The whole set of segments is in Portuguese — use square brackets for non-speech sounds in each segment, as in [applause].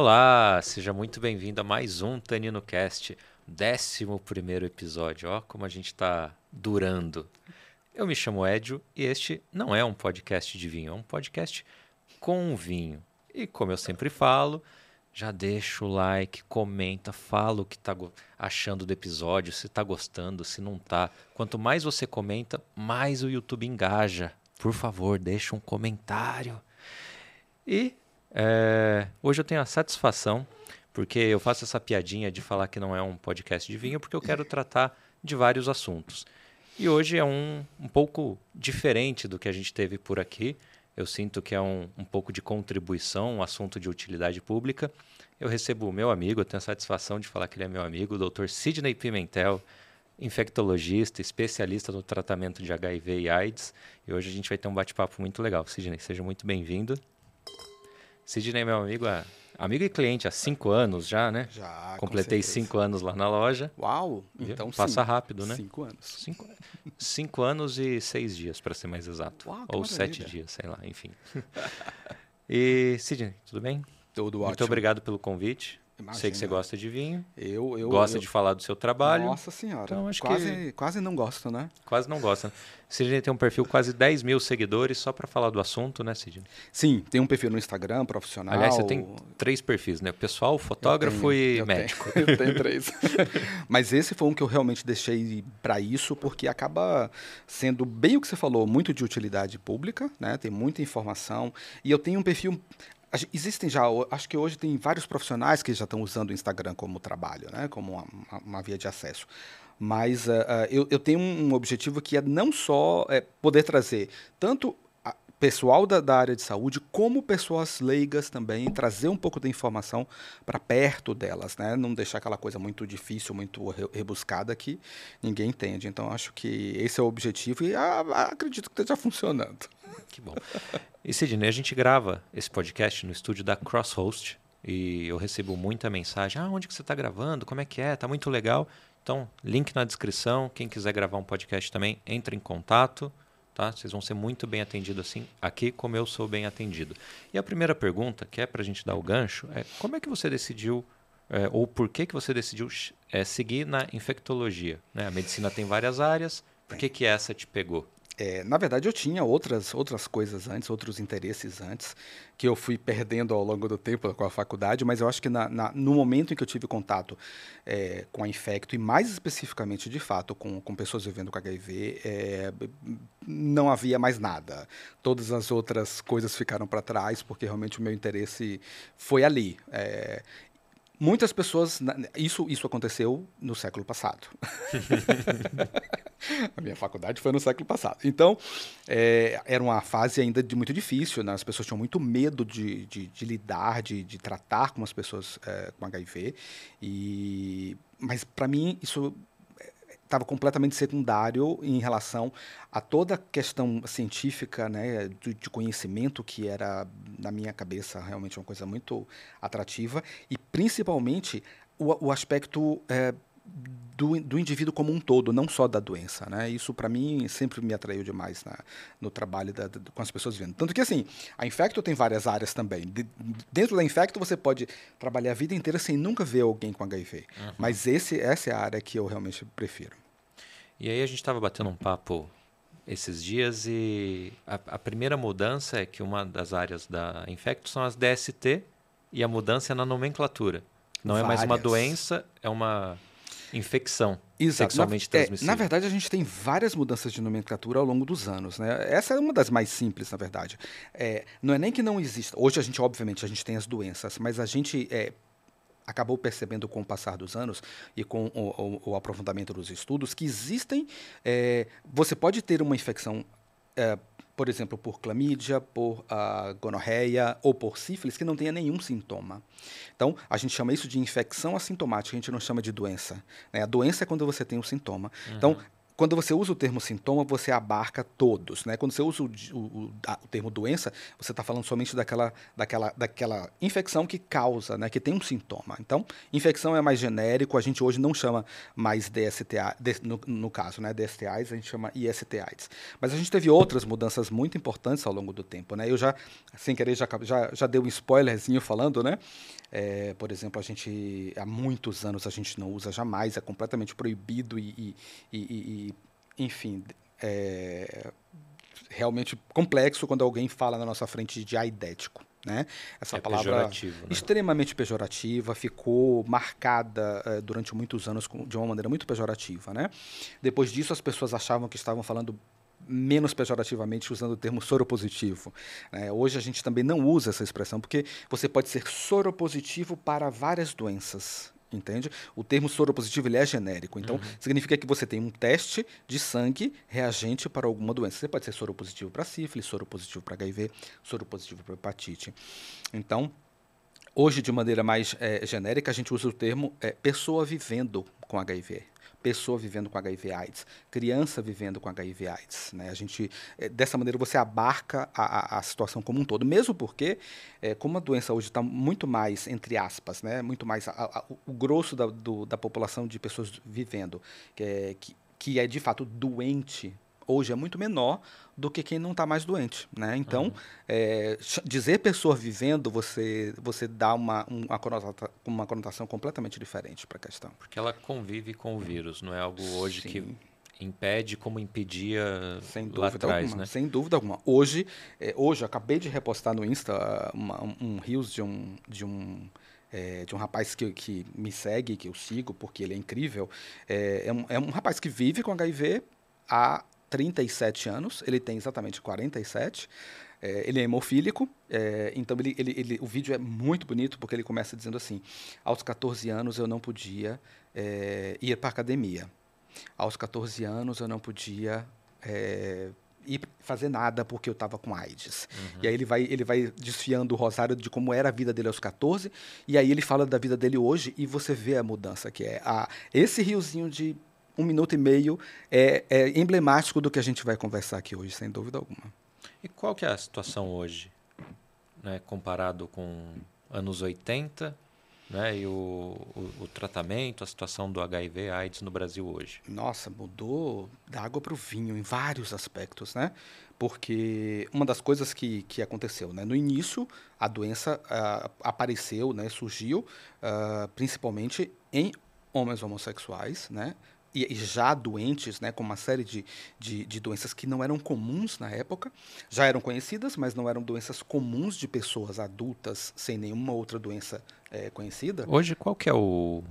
Olá, seja muito bem-vindo a mais um Tanino Cast, décimo primeiro episódio. Ó, como a gente está durando. Eu me chamo Edio e este não é um podcast de vinho, é um podcast com vinho. E como eu sempre falo, já deixa o like, comenta, fala o que está achando do episódio, se está gostando, se não está. Quanto mais você comenta, mais o YouTube engaja. Por favor, deixa um comentário. E é, hoje eu tenho a satisfação, porque eu faço essa piadinha de falar que não é um podcast de vinho, porque eu quero tratar de vários assuntos. E hoje é um, um pouco diferente do que a gente teve por aqui. Eu sinto que é um, um pouco de contribuição, um assunto de utilidade pública. Eu recebo o meu amigo, eu tenho a satisfação de falar que ele é meu amigo, o Dr. Sidney Pimentel, infectologista, especialista no tratamento de HIV e AIDS. E hoje a gente vai ter um bate-papo muito legal. Sidney, seja muito bem-vindo. Sidney é meu amigo há Amigo e cliente há cinco anos já, né? Já. Completei cinco anos lá na loja. Uau! Então Passa sim. rápido, né? Cinco anos. Cinco, cinco anos e seis dias, para ser mais exato. Uau, Ou sete dias, sei lá, enfim. [laughs] e, Sidney, tudo bem? Tudo ótimo. Muito obrigado pelo convite. Imagina. Sei que você gosta de vinho. Eu, eu gosta eu... de falar do seu trabalho. Nossa senhora. Então, acho quase, que... quase não gosta, né? Quase não gosta. Sidney tem um perfil quase 10 mil seguidores só para falar do assunto, né, Sidney? Sim, tem um perfil no Instagram profissional. Aliás, você tem três perfis, né? Pessoal, fotógrafo tenho, e médico. Tenho, [laughs] eu tenho três. [laughs] Mas esse foi um que eu realmente deixei para isso, porque acaba sendo bem o que você falou, muito de utilidade pública, né? Tem muita informação. E eu tenho um perfil Existem já, acho que hoje tem vários profissionais que já estão usando o Instagram como trabalho, né? como uma, uma via de acesso. Mas uh, uh, eu, eu, tenho um objetivo que é não só é, poder trazer tanto pessoal da, da, área de saúde, como pessoas leigas também, trazer um pouco da informação para perto delas, né? Não deixar aquela coisa muito difícil, muito rebuscada que ninguém entende. Então, acho que esse é o objetivo e a, a, acredito que esteja funcionando. Que bom. E Sidney, a gente grava esse podcast no estúdio da Crosshost e eu recebo muita mensagem. Ah, onde que você está gravando? Como é que é? Tá muito legal. Então, link na descrição. Quem quiser gravar um podcast também, entre em contato. Tá? Vocês vão ser muito bem atendidos assim, aqui como eu sou bem atendido. E a primeira pergunta, que é para a gente dar o gancho, é como é que você decidiu, é, ou por que, que você decidiu é, seguir na infectologia? Né? A medicina tem várias áreas, por que, que essa te pegou? É, na verdade, eu tinha outras, outras coisas antes, outros interesses antes, que eu fui perdendo ao longo do tempo com a faculdade, mas eu acho que na, na, no momento em que eu tive contato é, com a infecto, e mais especificamente, de fato, com, com pessoas vivendo com HIV, é, não havia mais nada. Todas as outras coisas ficaram para trás, porque realmente o meu interesse foi ali. Muitas pessoas. Isso, isso aconteceu no século passado. [laughs] a minha faculdade foi no século passado. Então, é, era uma fase ainda de muito difícil, né? as pessoas tinham muito medo de, de, de lidar, de, de, tratar com as pessoas é, com HIV. E, mas, para mim, isso estava completamente secundário em relação a toda a questão científica, né, de, de, conhecimento que era na minha cabeça realmente uma coisa muito atrativa. E principalmente o, o aspecto é, do, do indivíduo como um todo, não só da doença. Né? Isso, para mim, sempre me atraiu demais na, no trabalho da, da, com as pessoas vivendo. Tanto que, assim, a Infecto tem várias áreas também. De, dentro da Infecto, você pode trabalhar a vida inteira sem nunca ver alguém com HIV. Uhum. Mas esse, essa é a área que eu realmente prefiro. E aí a gente estava batendo um papo esses dias e a, a, primeira mudança é que uma das áreas da Infecto são as DST e a mudança é na nomenclatura. Não Várias. é mais uma doença, é uma infecção Exato. sexualmente na, transmissível. É, na verdade, a gente tem várias mudanças de nomenclatura ao longo dos anos. Né? Essa é uma das mais simples, na verdade. É, não é nem que não exista. Hoje, a gente, obviamente, a gente tem as doenças, mas a gente é, acabou percebendo com o passar dos anos e com o, o, o aprofundamento dos estudos que existem. É, você pode ter uma infecção. É, por exemplo, por clamídia, por uh, gonorreia ou por sífilis, que não tenha nenhum sintoma. Então, a gente chama isso de infecção assintomática, a gente não chama de doença. Né? A doença é quando você tem um sintoma. Uhum. Então, quando você usa o termo sintoma, você abarca todos, né? Quando você usa o, o, o termo doença, você está falando somente daquela, daquela, daquela infecção que causa, né? Que tem um sintoma. Então, infecção é mais genérico, a gente hoje não chama mais DSTA, no, no caso, né? DSTIs, a gente chama ISTIs. Mas a gente teve outras mudanças muito importantes ao longo do tempo, né? Eu já, sem querer, já, já, já dei um spoilerzinho falando, né? É, por exemplo, a gente há muitos anos a gente não usa jamais, é completamente proibido e, e, e, e enfim, é realmente complexo quando alguém fala na nossa frente de aidético. Né? Essa é palavra pejorativo, né? extremamente pejorativa ficou marcada é, durante muitos anos com, de uma maneira muito pejorativa. Né? Depois disso, as pessoas achavam que estavam falando menos pejorativamente usando o termo soropositivo. É, hoje a gente também não usa essa expressão porque você pode ser soropositivo para várias doenças. Entende? O termo soropositivo ele é genérico. Então, uhum. significa que você tem um teste de sangue reagente para alguma doença. Você pode ser soropositivo para sífilis, soropositivo para HIV, soropositivo para hepatite. Então, hoje, de maneira mais é, genérica, a gente usa o termo é, pessoa vivendo com HIV pessoa vivendo com HIV AIDS, criança vivendo com HIV AIDS. Né? A gente, é, dessa maneira você abarca a, a, a, situação como um todo, mesmo porque, é, como a doença hoje está muito mais, entre aspas, né? muito mais, a, o grosso da, do, da população de pessoas vivendo, que é, que, que é de fato doente hoje é muito menor do que quem não está mais doente, né? Então, uhum. é, dizer pessoa vivendo, você você dá uma, uma, conotação, uma conotação completamente diferente para a questão. Porque ela convive com o vírus, não é algo hoje Sim. que impede como impedia sem dúvida lá atrás, alguma, né? Sem dúvida alguma. Hoje, é, hoje acabei de repostar no Insta uma, um, um rios de um de um é, de um rapaz que, que me segue, que eu sigo, porque ele é incrível. É, é, um, é um rapaz que vive com HIV há 37 anos, ele tem exatamente 47. É, ele é hemofílico, é, então ele, ele, ele, o vídeo é muito bonito porque ele começa dizendo assim: aos 14 anos eu não podia é, ir para academia. Aos 14 anos eu não podia é, ir fazer nada porque eu estava com AIDS. Uhum. E aí ele vai, ele vai desfiando o rosário de como era a vida dele aos 14, e aí ele fala da vida dele hoje e você vê a mudança que é. A, esse riozinho de um minuto e meio é, é emblemático do que a gente vai conversar aqui hoje, sem dúvida alguma. E qual que é a situação hoje, né, comparado com anos 80, né, e o, o, o, tratamento, a situação do HIV AIDS no Brasil hoje? Nossa, mudou da água para o vinho em vários aspectos, né? Porque uma das coisas que, que aconteceu, né? No início, a doença uh, apareceu, né, surgiu uh, principalmente em homens homossexuais, né? E, já doentes, né, com uma série de, de, de, doenças que não eram comuns na época, já eram conhecidas, mas não eram doenças comuns de pessoas adultas sem nenhuma outra doença é, conhecida. Hoje, qual que é o,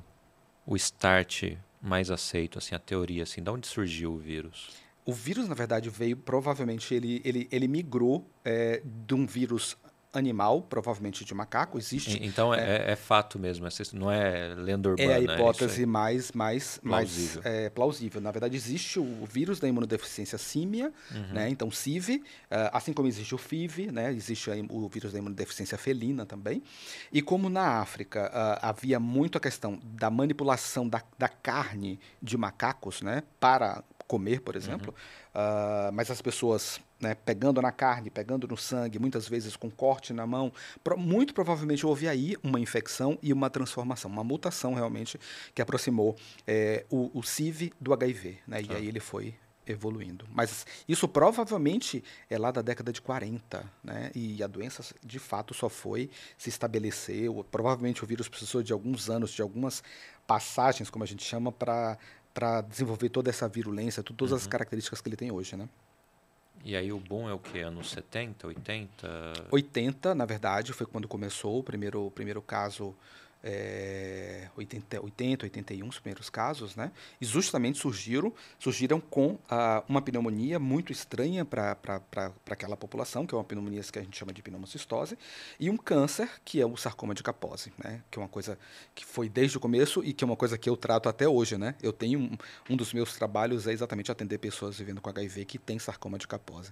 o start mais aceito, assim, a teoria, assim, de onde surgiu o vírus? O vírus, na verdade, veio, provavelmente, ele, ele, ele migrou é, de um vírus animal, provavelmente de macaco, existe. Então é, é, é fato mesmo, não é lenda urbana. É a hipótese mais, mais, plausível. mais é, plausível. Na verdade, existe o vírus da imunodeficiência símia, uhum. né? então CIV, eh, assim como existe o FIV, né? existe o vírus da imunodeficiência felina também. E como na África uh, havia muito a questão da manipulação da, da carne de macacos né? para comer, por exemplo, uhum. uh, mas as pessoas né, pegando na carne, pegando no sangue, muitas vezes com corte na mão, pro, muito provavelmente houve aí uma infecção e uma transformação, uma mutação realmente que aproximou é, o, o CIV do HIV, né, e ah. aí ele foi evoluindo. Mas isso provavelmente é lá da década de 40, né? E a doença de fato só foi se estabeleceu. Provavelmente o vírus precisou de alguns anos, de algumas passagens, como a gente chama, para para desenvolver toda essa virulência, todas uhum. as características que ele tem hoje, né? E aí o bom é o que? Anos 70, 80? 80, na verdade, foi quando começou o primeiro, o primeiro caso é, 80, 80, 81, os primeiros casos, né? E justamente surgiram, surgiram com ah, uma pneumonia muito estranha para aquela população, que é uma pneumonia que a gente chama de pneumocistose, e um câncer, que é o sarcoma de Kaposi, né? Que é uma coisa que foi desde o começo e que é uma coisa que eu trato até hoje, né? Eu tenho um, um dos meus trabalhos é exatamente atender pessoas vivendo com HIV que tem sarcoma de Kaposi.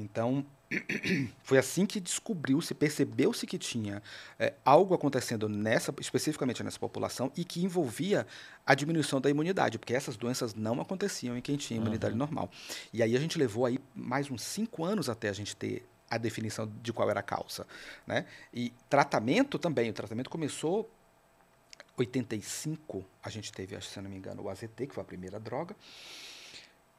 Então, [clears throat] foi assim que descobriu-se, percebeu-se que tinha é, algo acontecendo nessa, especificamente nessa população e que envolvia a diminuição da imunidade, porque essas doenças não aconteciam em quem tinha imunidade uhum. normal. E aí a gente levou aí mais uns cinco anos até a gente ter a definição de qual era a causa, né? E tratamento também, o tratamento começou 85, a gente teve, se não me engano, o AZT, que foi a primeira droga.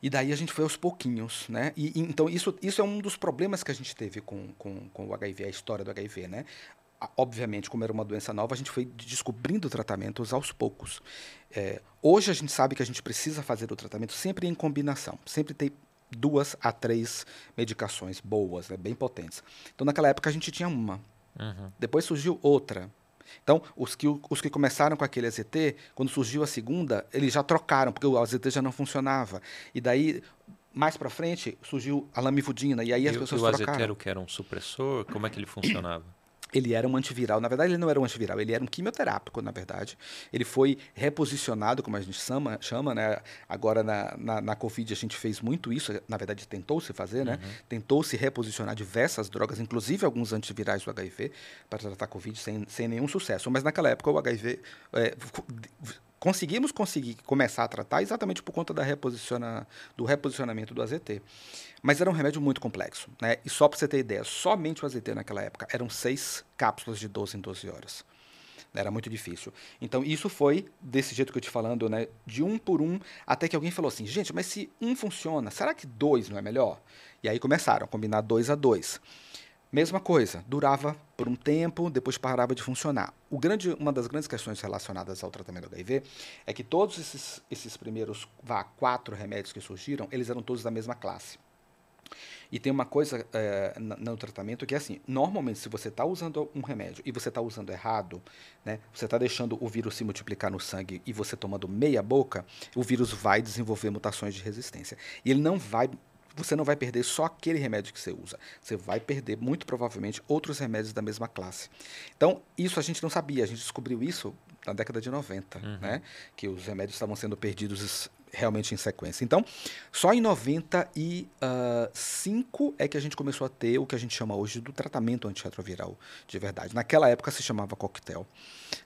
E daí a gente foi aos pouquinhos, né? E, e, então isso, isso é um dos problemas que a gente teve com, com, com o HIV, a história do HIV, né? Obviamente, como era uma doença nova, a gente foi descobrindo tratamentos aos poucos. É, hoje a gente sabe que a gente precisa fazer o tratamento sempre em combinação, sempre tem duas a três medicações boas, né, bem potentes. Então, naquela época a gente tinha uma. Uhum. Depois surgiu outra. Então, os que, os que começaram com aquele AZT, quando surgiu a segunda, eles já trocaram, porque o AZT já não funcionava. E daí, mais para frente, surgiu a lamivudina, e aí as e, pessoas e o trocaram. AZT era o que era um supressor? Como é que ele funcionava? Ele era um antiviral. Na verdade, ele não era um antiviral, ele era um quimioterápico, na verdade. Ele foi reposicionado, como a gente chama, chama né? Agora, na, na, na Covid, a gente fez muito isso. Na verdade, tentou-se fazer, né? Uhum. Tentou-se reposicionar diversas drogas, inclusive alguns antivirais do HIV, para tratar a Covid sem, sem nenhum sucesso. Mas naquela época, o HIV é, conseguimos conseguir começar a tratar exatamente por conta da reposiciona, do reposicionamento do AZT. Mas era um remédio muito complexo. Né? E só para você ter ideia, somente o AZT naquela época eram seis cápsulas de 12 em 12 horas. Era muito difícil. Então, isso foi desse jeito que eu te falando, né? De um por um, até que alguém falou assim: gente, mas se um funciona, será que dois não é melhor? E aí começaram a combinar dois a dois. Mesma coisa, durava por um tempo, depois parava de funcionar. O grande, uma das grandes questões relacionadas ao tratamento do HIV é que todos esses, esses primeiros vá, quatro remédios que surgiram, eles eram todos da mesma classe. E tem uma coisa é, no tratamento que é assim: normalmente, se você está usando um remédio e você está usando errado, né, você está deixando o vírus se multiplicar no sangue e você tomando meia boca, o vírus vai desenvolver mutações de resistência. E ele não vai você não vai perder só aquele remédio que você usa. Você vai perder, muito provavelmente, outros remédios da mesma classe. Então, isso a gente não sabia. A gente descobriu isso na década de 90, uhum. né? Que os remédios estavam sendo perdidos realmente em sequência. Então, só em 95 é que a gente começou a ter o que a gente chama hoje do tratamento antirretroviral de verdade. Naquela época se chamava coquetel.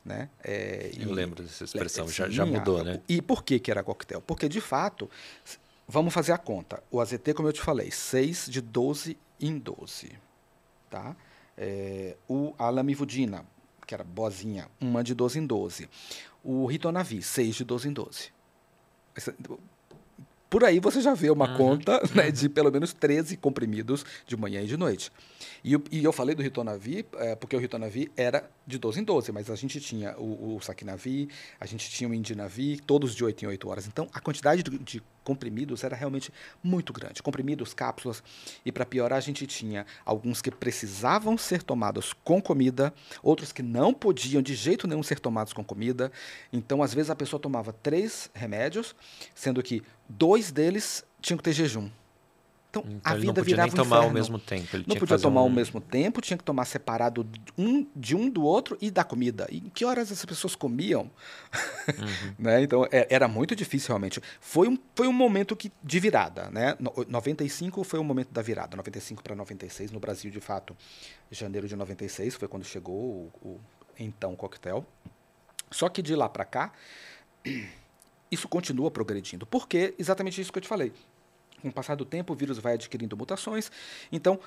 Né? É, Eu e, lembro dessa expressão, já, já mudou, né? E por que, que era coquetel? Porque, de fato, Vamos fazer a conta. O AZT, como eu te falei, 6 de 12 em 12. Tá? É, o alamivudina, que era boazinha, uma de 12 em 12. O ritonavir, 6 de 12 em 12. Por aí você já vê uma uhum, conta né, de pelo menos 13 comprimidos de manhã e de noite. E, e eu falei do Ritonavir, é, porque o Ritonavir era de 12 em 12, mas a gente tinha o, o Saquinavir, a gente tinha o Indinavir, todos de 8 em 8 horas. Então, a quantidade de, de comprimidos era realmente muito grande. Comprimidos, cápsulas, e para piorar, a gente tinha alguns que precisavam ser tomados com comida, outros que não podiam de jeito nenhum ser tomados com comida. Então, às vezes, a pessoa tomava três remédios, sendo que dois deles tinham que ter jejum. Então, então a vida não podia nem um tomar ao mesmo tempo. Ele não podia tomar um... ao mesmo tempo, tinha que tomar separado um, de um do outro e da comida. E em que horas essas pessoas comiam? Uhum. [laughs] né? Então, é, era muito difícil realmente. Foi um, foi um momento que, de virada. Né? No, 95 foi o momento da virada. 95 para 96, no Brasil, de fato, janeiro de 96 foi quando chegou o, o então coquetel. Só que de lá para cá, isso continua progredindo. Porque exatamente isso que eu te falei com o passar do tempo, o vírus vai adquirindo mutações. Então,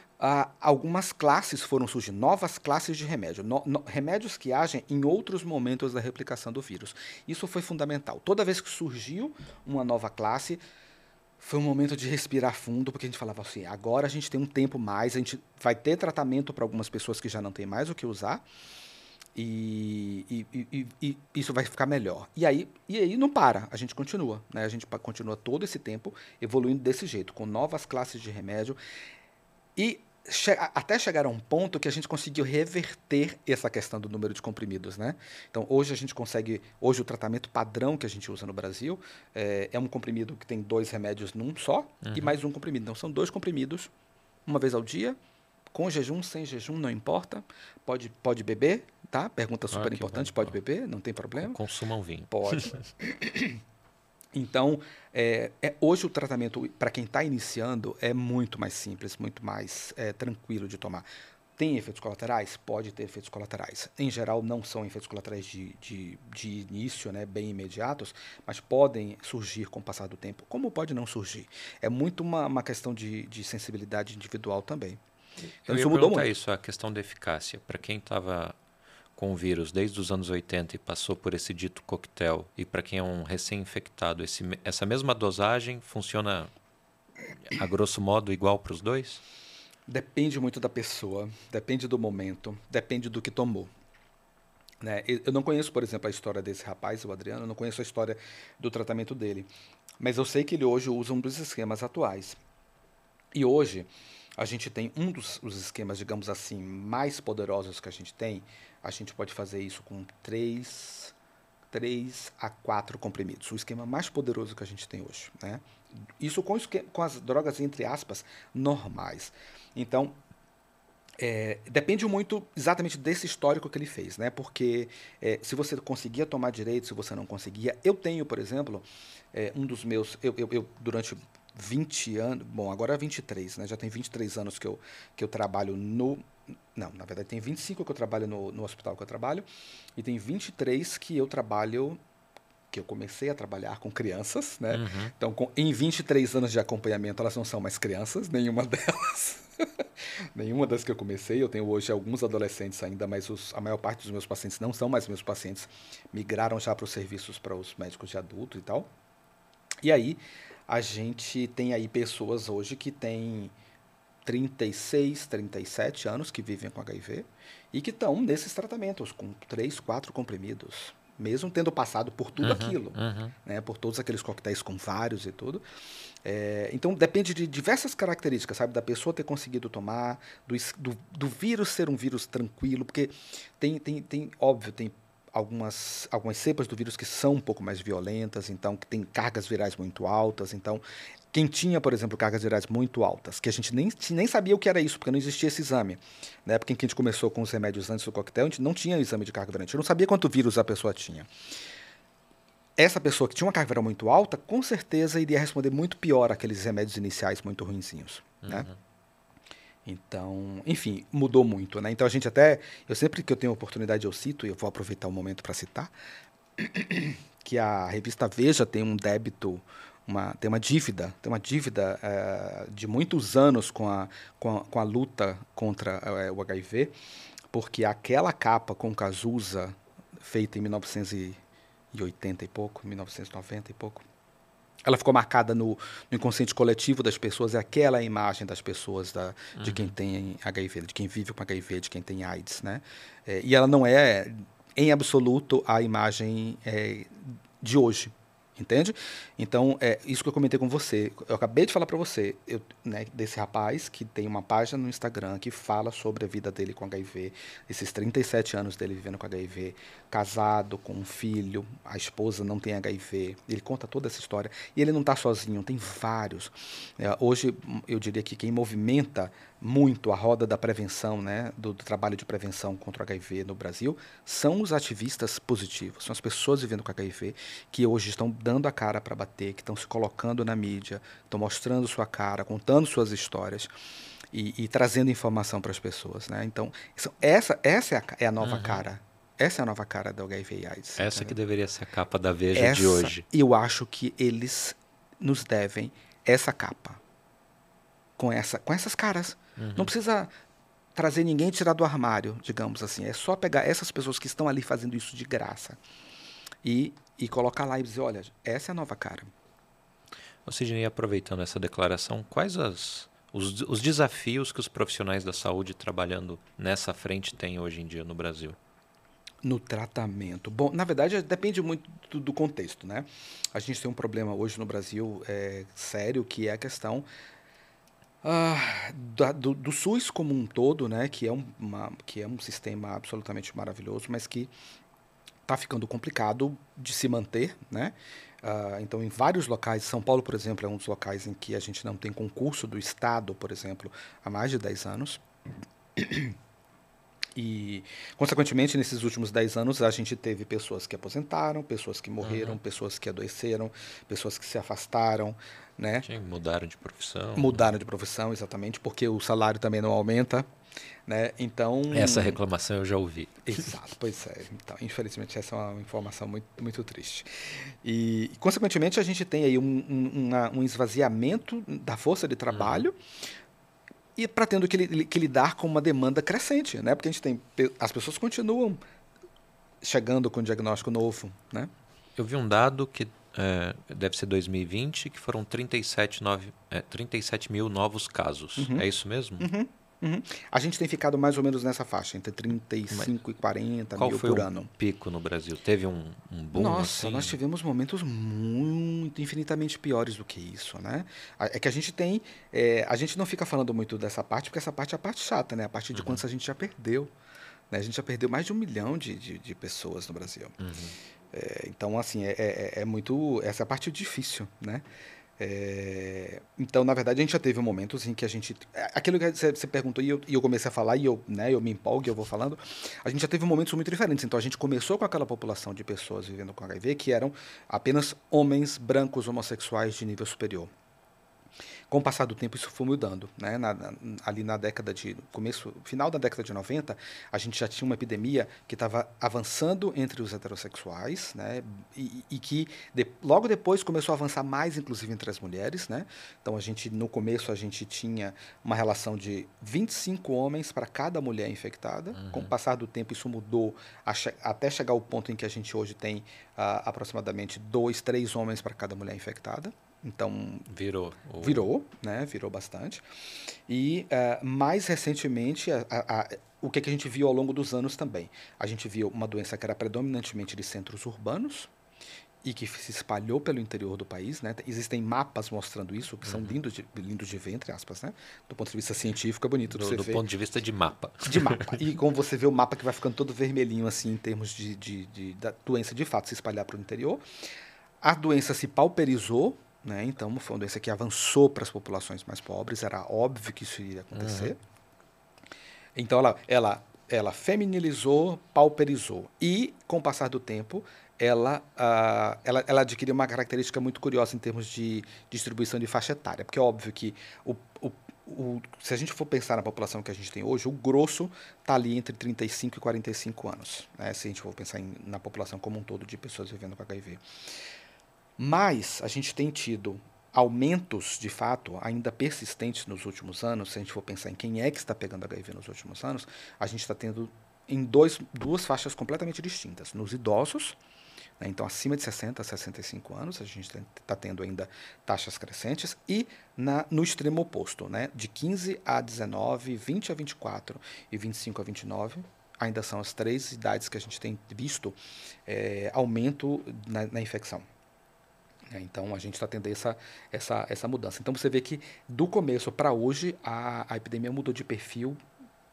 algumas classes foram surgindo, novas classes de remédio, no, no, remédios que agem em outros momentos da replicação do vírus. Isso foi fundamental. Toda vez que surgiu uma nova classe, foi um momento de respirar fundo, porque a gente falava assim: agora a gente tem um tempo mais, a gente vai ter tratamento para algumas pessoas que já não têm mais o que usar. E, e, e, e, isso vai ficar melhor. E aí, e aí não para, a gente continua. Né? A gente continua todo esse tempo evoluindo desse jeito, com novas classes de remédio. E che até chegar a um ponto que a gente conseguiu reverter essa questão do número de comprimidos. Né? Então, hoje a gente consegue. Hoje, o tratamento padrão que a gente usa no Brasil é, é um comprimido que tem dois remédios num só uhum. e mais um comprimido. Então, são dois comprimidos, uma vez ao dia com jejum, sem jejum, não importa. Pode, pode beber, tá? Pergunta super ah, importante, pode beber, não tem problema. Consumam vinho. Pode. [laughs] Então, é, é, hoje o tratamento, para quem está iniciando, é muito mais simples, muito mais é, tranquilo de tomar. Tem efeitos colaterais? Pode ter efeitos colaterais. Em geral, não são efeitos colaterais de, de, de início, né, bem imediatos, mas podem surgir com o passar do tempo. Como pode não surgir? É muito uma, uma questão de, de sensibilidade individual também. Então, Eu isso mudou muito. isso, a questão da eficácia. Para quem estava com o vírus desde os anos 80 e passou por esse dito coquetel, e para quem é um recém-infectado, essa mesma dosagem funciona a grosso modo igual para os dois? Depende muito da pessoa, depende do momento, depende do que tomou. Né? Eu não conheço, por exemplo, a história desse rapaz, o Adriano, eu não conheço a história do tratamento dele. Mas eu sei que ele hoje usa um dos esquemas atuais. E hoje, a gente tem um dos esquemas, digamos assim, mais poderosos que a gente tem. A gente pode fazer isso com três, três a quatro comprimidos. O esquema mais poderoso que a gente tem hoje. Né? Isso com, com as drogas, entre aspas, normais. Então, é, depende muito exatamente desse histórico que ele fez, né? Porque é, se você conseguia tomar direito, se você não conseguia. Eu tenho, por exemplo, é, um dos meus. Eu, eu, eu, durante 20 anos. Bom, agora é 23, né? Já tem 23 anos que eu, que eu trabalho no. Não, na verdade tem 25 que eu trabalho no, no hospital que eu trabalho. E tem 23 que eu trabalho que eu comecei a trabalhar com crianças, né? Uhum. Então, com, em 23 anos de acompanhamento, elas não são mais crianças, [laughs] nenhuma delas. nenhuma das que eu comecei. Eu tenho hoje alguns adolescentes ainda, mas os, a maior parte dos meus pacientes não são mais meus pacientes. Migraram já para os serviços para os médicos de adulto e tal. E aí, a gente tem aí pessoas hoje que têm 36, 37 anos que vivem com HIV e que estão nesses tratamentos, com 3, 4 comprimidos mesmo tendo passado por tudo uhum, aquilo, uhum. Né, por todos aqueles coquetéis com vários e tudo. É, então depende de diversas características, sabe, da pessoa ter conseguido tomar, do, do, do vírus ser um vírus tranquilo, porque tem, tem, tem óbvio, tem algumas, algumas cepas do vírus que são um pouco mais violentas, então que tem cargas virais muito altas, então quem tinha, por exemplo, cargas virais muito altas, que a gente nem, nem sabia o que era isso, porque não existia esse exame. Na época em que a gente começou com os remédios antes do coquetel, a gente não tinha exame de carga viral, a gente não sabia quanto vírus a pessoa tinha. Essa pessoa que tinha uma carga viral muito alta, com certeza iria responder muito pior aqueles remédios iniciais muito ruinzinhos, né? uhum. né? Então, enfim, mudou muito, né? Então a gente até, eu sempre que eu tenho oportunidade eu cito e eu vou aproveitar o momento para citar [coughs] que a revista Veja tem um débito uma, tem uma dívida, tem uma dívida é, de muitos anos com a, com a, com a luta contra é, o HIV, porque aquela capa com Cazuza, feita em 1980 e pouco, 1990 e pouco, ela ficou marcada no, no inconsciente coletivo das pessoas, é aquela imagem das pessoas, da, uhum. de quem tem HIV, de quem vive com HIV, de quem tem AIDS, né? É, e ela não é, em absoluto, a imagem de hoje, Entende? Então, é isso que eu comentei com você. Eu acabei de falar para você eu, né, desse rapaz que tem uma página no Instagram que fala sobre a vida dele com HIV, esses 37 anos dele vivendo com HIV, casado, com um filho, a esposa não tem HIV. Ele conta toda essa história. E ele não está sozinho, tem vários. É, hoje, eu diria que quem movimenta muito a roda da prevenção, né, do, do, trabalho de prevenção contra o HIV no Brasil, são os ativistas positivos, são as pessoas vivendo com HIV que hoje estão dando a cara para bater, que estão se colocando na mídia, estão mostrando sua cara, contando suas histórias e, e trazendo informação para as pessoas, né? Então, essa, essa é a, é a nova uhum. cara. Essa é a nova cara do HIV e AIDS. Essa que deveria ser a capa da Veja essa, de hoje. Eu acho que eles nos devem essa capa. Com, essa, com essas caras. Uhum. Não precisa trazer ninguém tirar do armário, digamos assim. É só pegar essas pessoas que estão ali fazendo isso de graça e, e colocar lá e dizer, olha, essa é a nova cara. Ô Sidney, aproveitando essa declaração, quais as, os, os desafios que os profissionais da saúde trabalhando nessa frente têm hoje em dia no Brasil? no tratamento? Bom, na verdade, depende muito do, do, contexto, né? A gente tem um problema hoje no Brasil é, sério, que é a questão ah, da, do, do, SUS como um todo, né, que é, um, uma, que é um sistema absolutamente maravilhoso, mas que está ficando complicado de se manter, né? Uh, então, em vários locais, São Paulo, por exemplo, é um dos locais em que a gente não tem concurso do Estado, por exemplo, há mais de 10 anos. E, consequentemente, nesses últimos 10 anos, a gente teve pessoas que aposentaram, pessoas que morreram, uhum. pessoas que adoeceram, pessoas que se afastaram, né? Sim, mudaram de profissão. Mudaram de profissão, exatamente, porque o salário também não aumenta, né? Então... Essa reclamação eu já ouvi. Exato, pois é. Então, infelizmente, essa é uma informação muito, muito triste. E, consequentemente, a gente tem aí um, um, uma, um esvaziamento da força de trabalho, uhum e para tendo que, que, lidar com uma demanda crescente, né? Porque a gente tem as pessoas continuam chegando com um diagnóstico novo, né? Eu vi um dado que é, deve ser 2020, que foram 37, 9, é, 37 mil novos casos. Uhum. É isso mesmo? Uhum. Uhum. A gente tem ficado mais ou menos nessa faixa, entre 35 Mas e 40 qual mil foi por ano. pico no Brasil? Teve um, um boom? Nossa, assim? nós tivemos momentos muito, infinitamente piores do que isso, né? É que a gente tem, é, a gente não fica falando muito dessa parte, porque essa parte é a parte chata, né? A parte de uhum. quantos a gente já perdeu. Né? A gente já perdeu mais de um milhão de, de, de pessoas no Brasil. Uhum. É, então, assim, é, é, é, muito. Essa é a parte difícil, né? É, então, na verdade, a gente já teve momentos em que a gente. É, aquilo que você, perguntou e eu, e eu, comecei a falar, e eu, né, eu me empolgo e eu vou falando. A gente já teve momentos muito diferentes. Então, a gente começou com aquela população de pessoas vivendo com HIV que eram apenas homens brancos homossexuais de nível superior. Com o passar do tempo, isso foi mudando. Né? Na, na, ali na década de. começo, final da década de 90, a gente já tinha uma epidemia que estava avançando entre os heterossexuais, né? e, e que de, logo depois começou a avançar mais, inclusive, entre as mulheres. Né? Então, a gente, no começo, a gente tinha uma relação de 25 homens para cada mulher infectada. Uhum. Com o passar do tempo, isso mudou che até chegar ao ponto em que a gente hoje tem uh, aproximadamente dois, três homens para cada mulher infectada. Então virou, virou, né? Virou bastante. E uh, mais recentemente, a, a, a, o que, que a gente viu ao longo dos anos também? A gente viu uma doença que era predominantemente de centros urbanos e que se espalhou pelo interior do país, né? Existem mapas mostrando isso, que são uhum. lindos, de, lindos de ver, entre aspas, né? Do ponto de vista científico, é bonito do, você do ver. Ponto de vista de mapa. De mapa. [laughs] E como você vê o mapa que vai ficando todo vermelhinho, assim, em termos de, de, de da doença de fato se espalhar para o interior. A doença se pauperizou, né? Então, foi uma doença que avançou para as populações mais pobres, era óbvio que isso iria acontecer. Uhum. Então, ela, ela, ela feminilizou, pauperizou. E, com o passar do tempo, ela, uh, ela, ela adquiriu uma característica muito curiosa em termos de distribuição de faixa etária. Porque é óbvio que o, o, o, se a gente for pensar na população que a gente tem hoje, o grosso está ali entre 35 e 45 anos. Né? Se a gente for pensar em, na população como um todo de pessoas vivendo com HIV. Mas a gente tem tido aumentos, de fato, ainda persistentes nos últimos anos. Se a gente for pensar em quem é que está pegando HIV nos últimos anos, a gente está tendo em dois, duas faixas completamente distintas. Nos idosos, né, então acima de 60 a 65 anos, a gente está tendo ainda taxas crescentes, e na, no extremo oposto, né, de 15 a 19, 20 a 24 e 25 a 29, ainda são as três idades que a gente tem visto é, aumento na, na infecção. É, então a gente está tendo essa, essa, essa mudança. Então você vê que do começo para hoje a, a epidemia mudou de perfil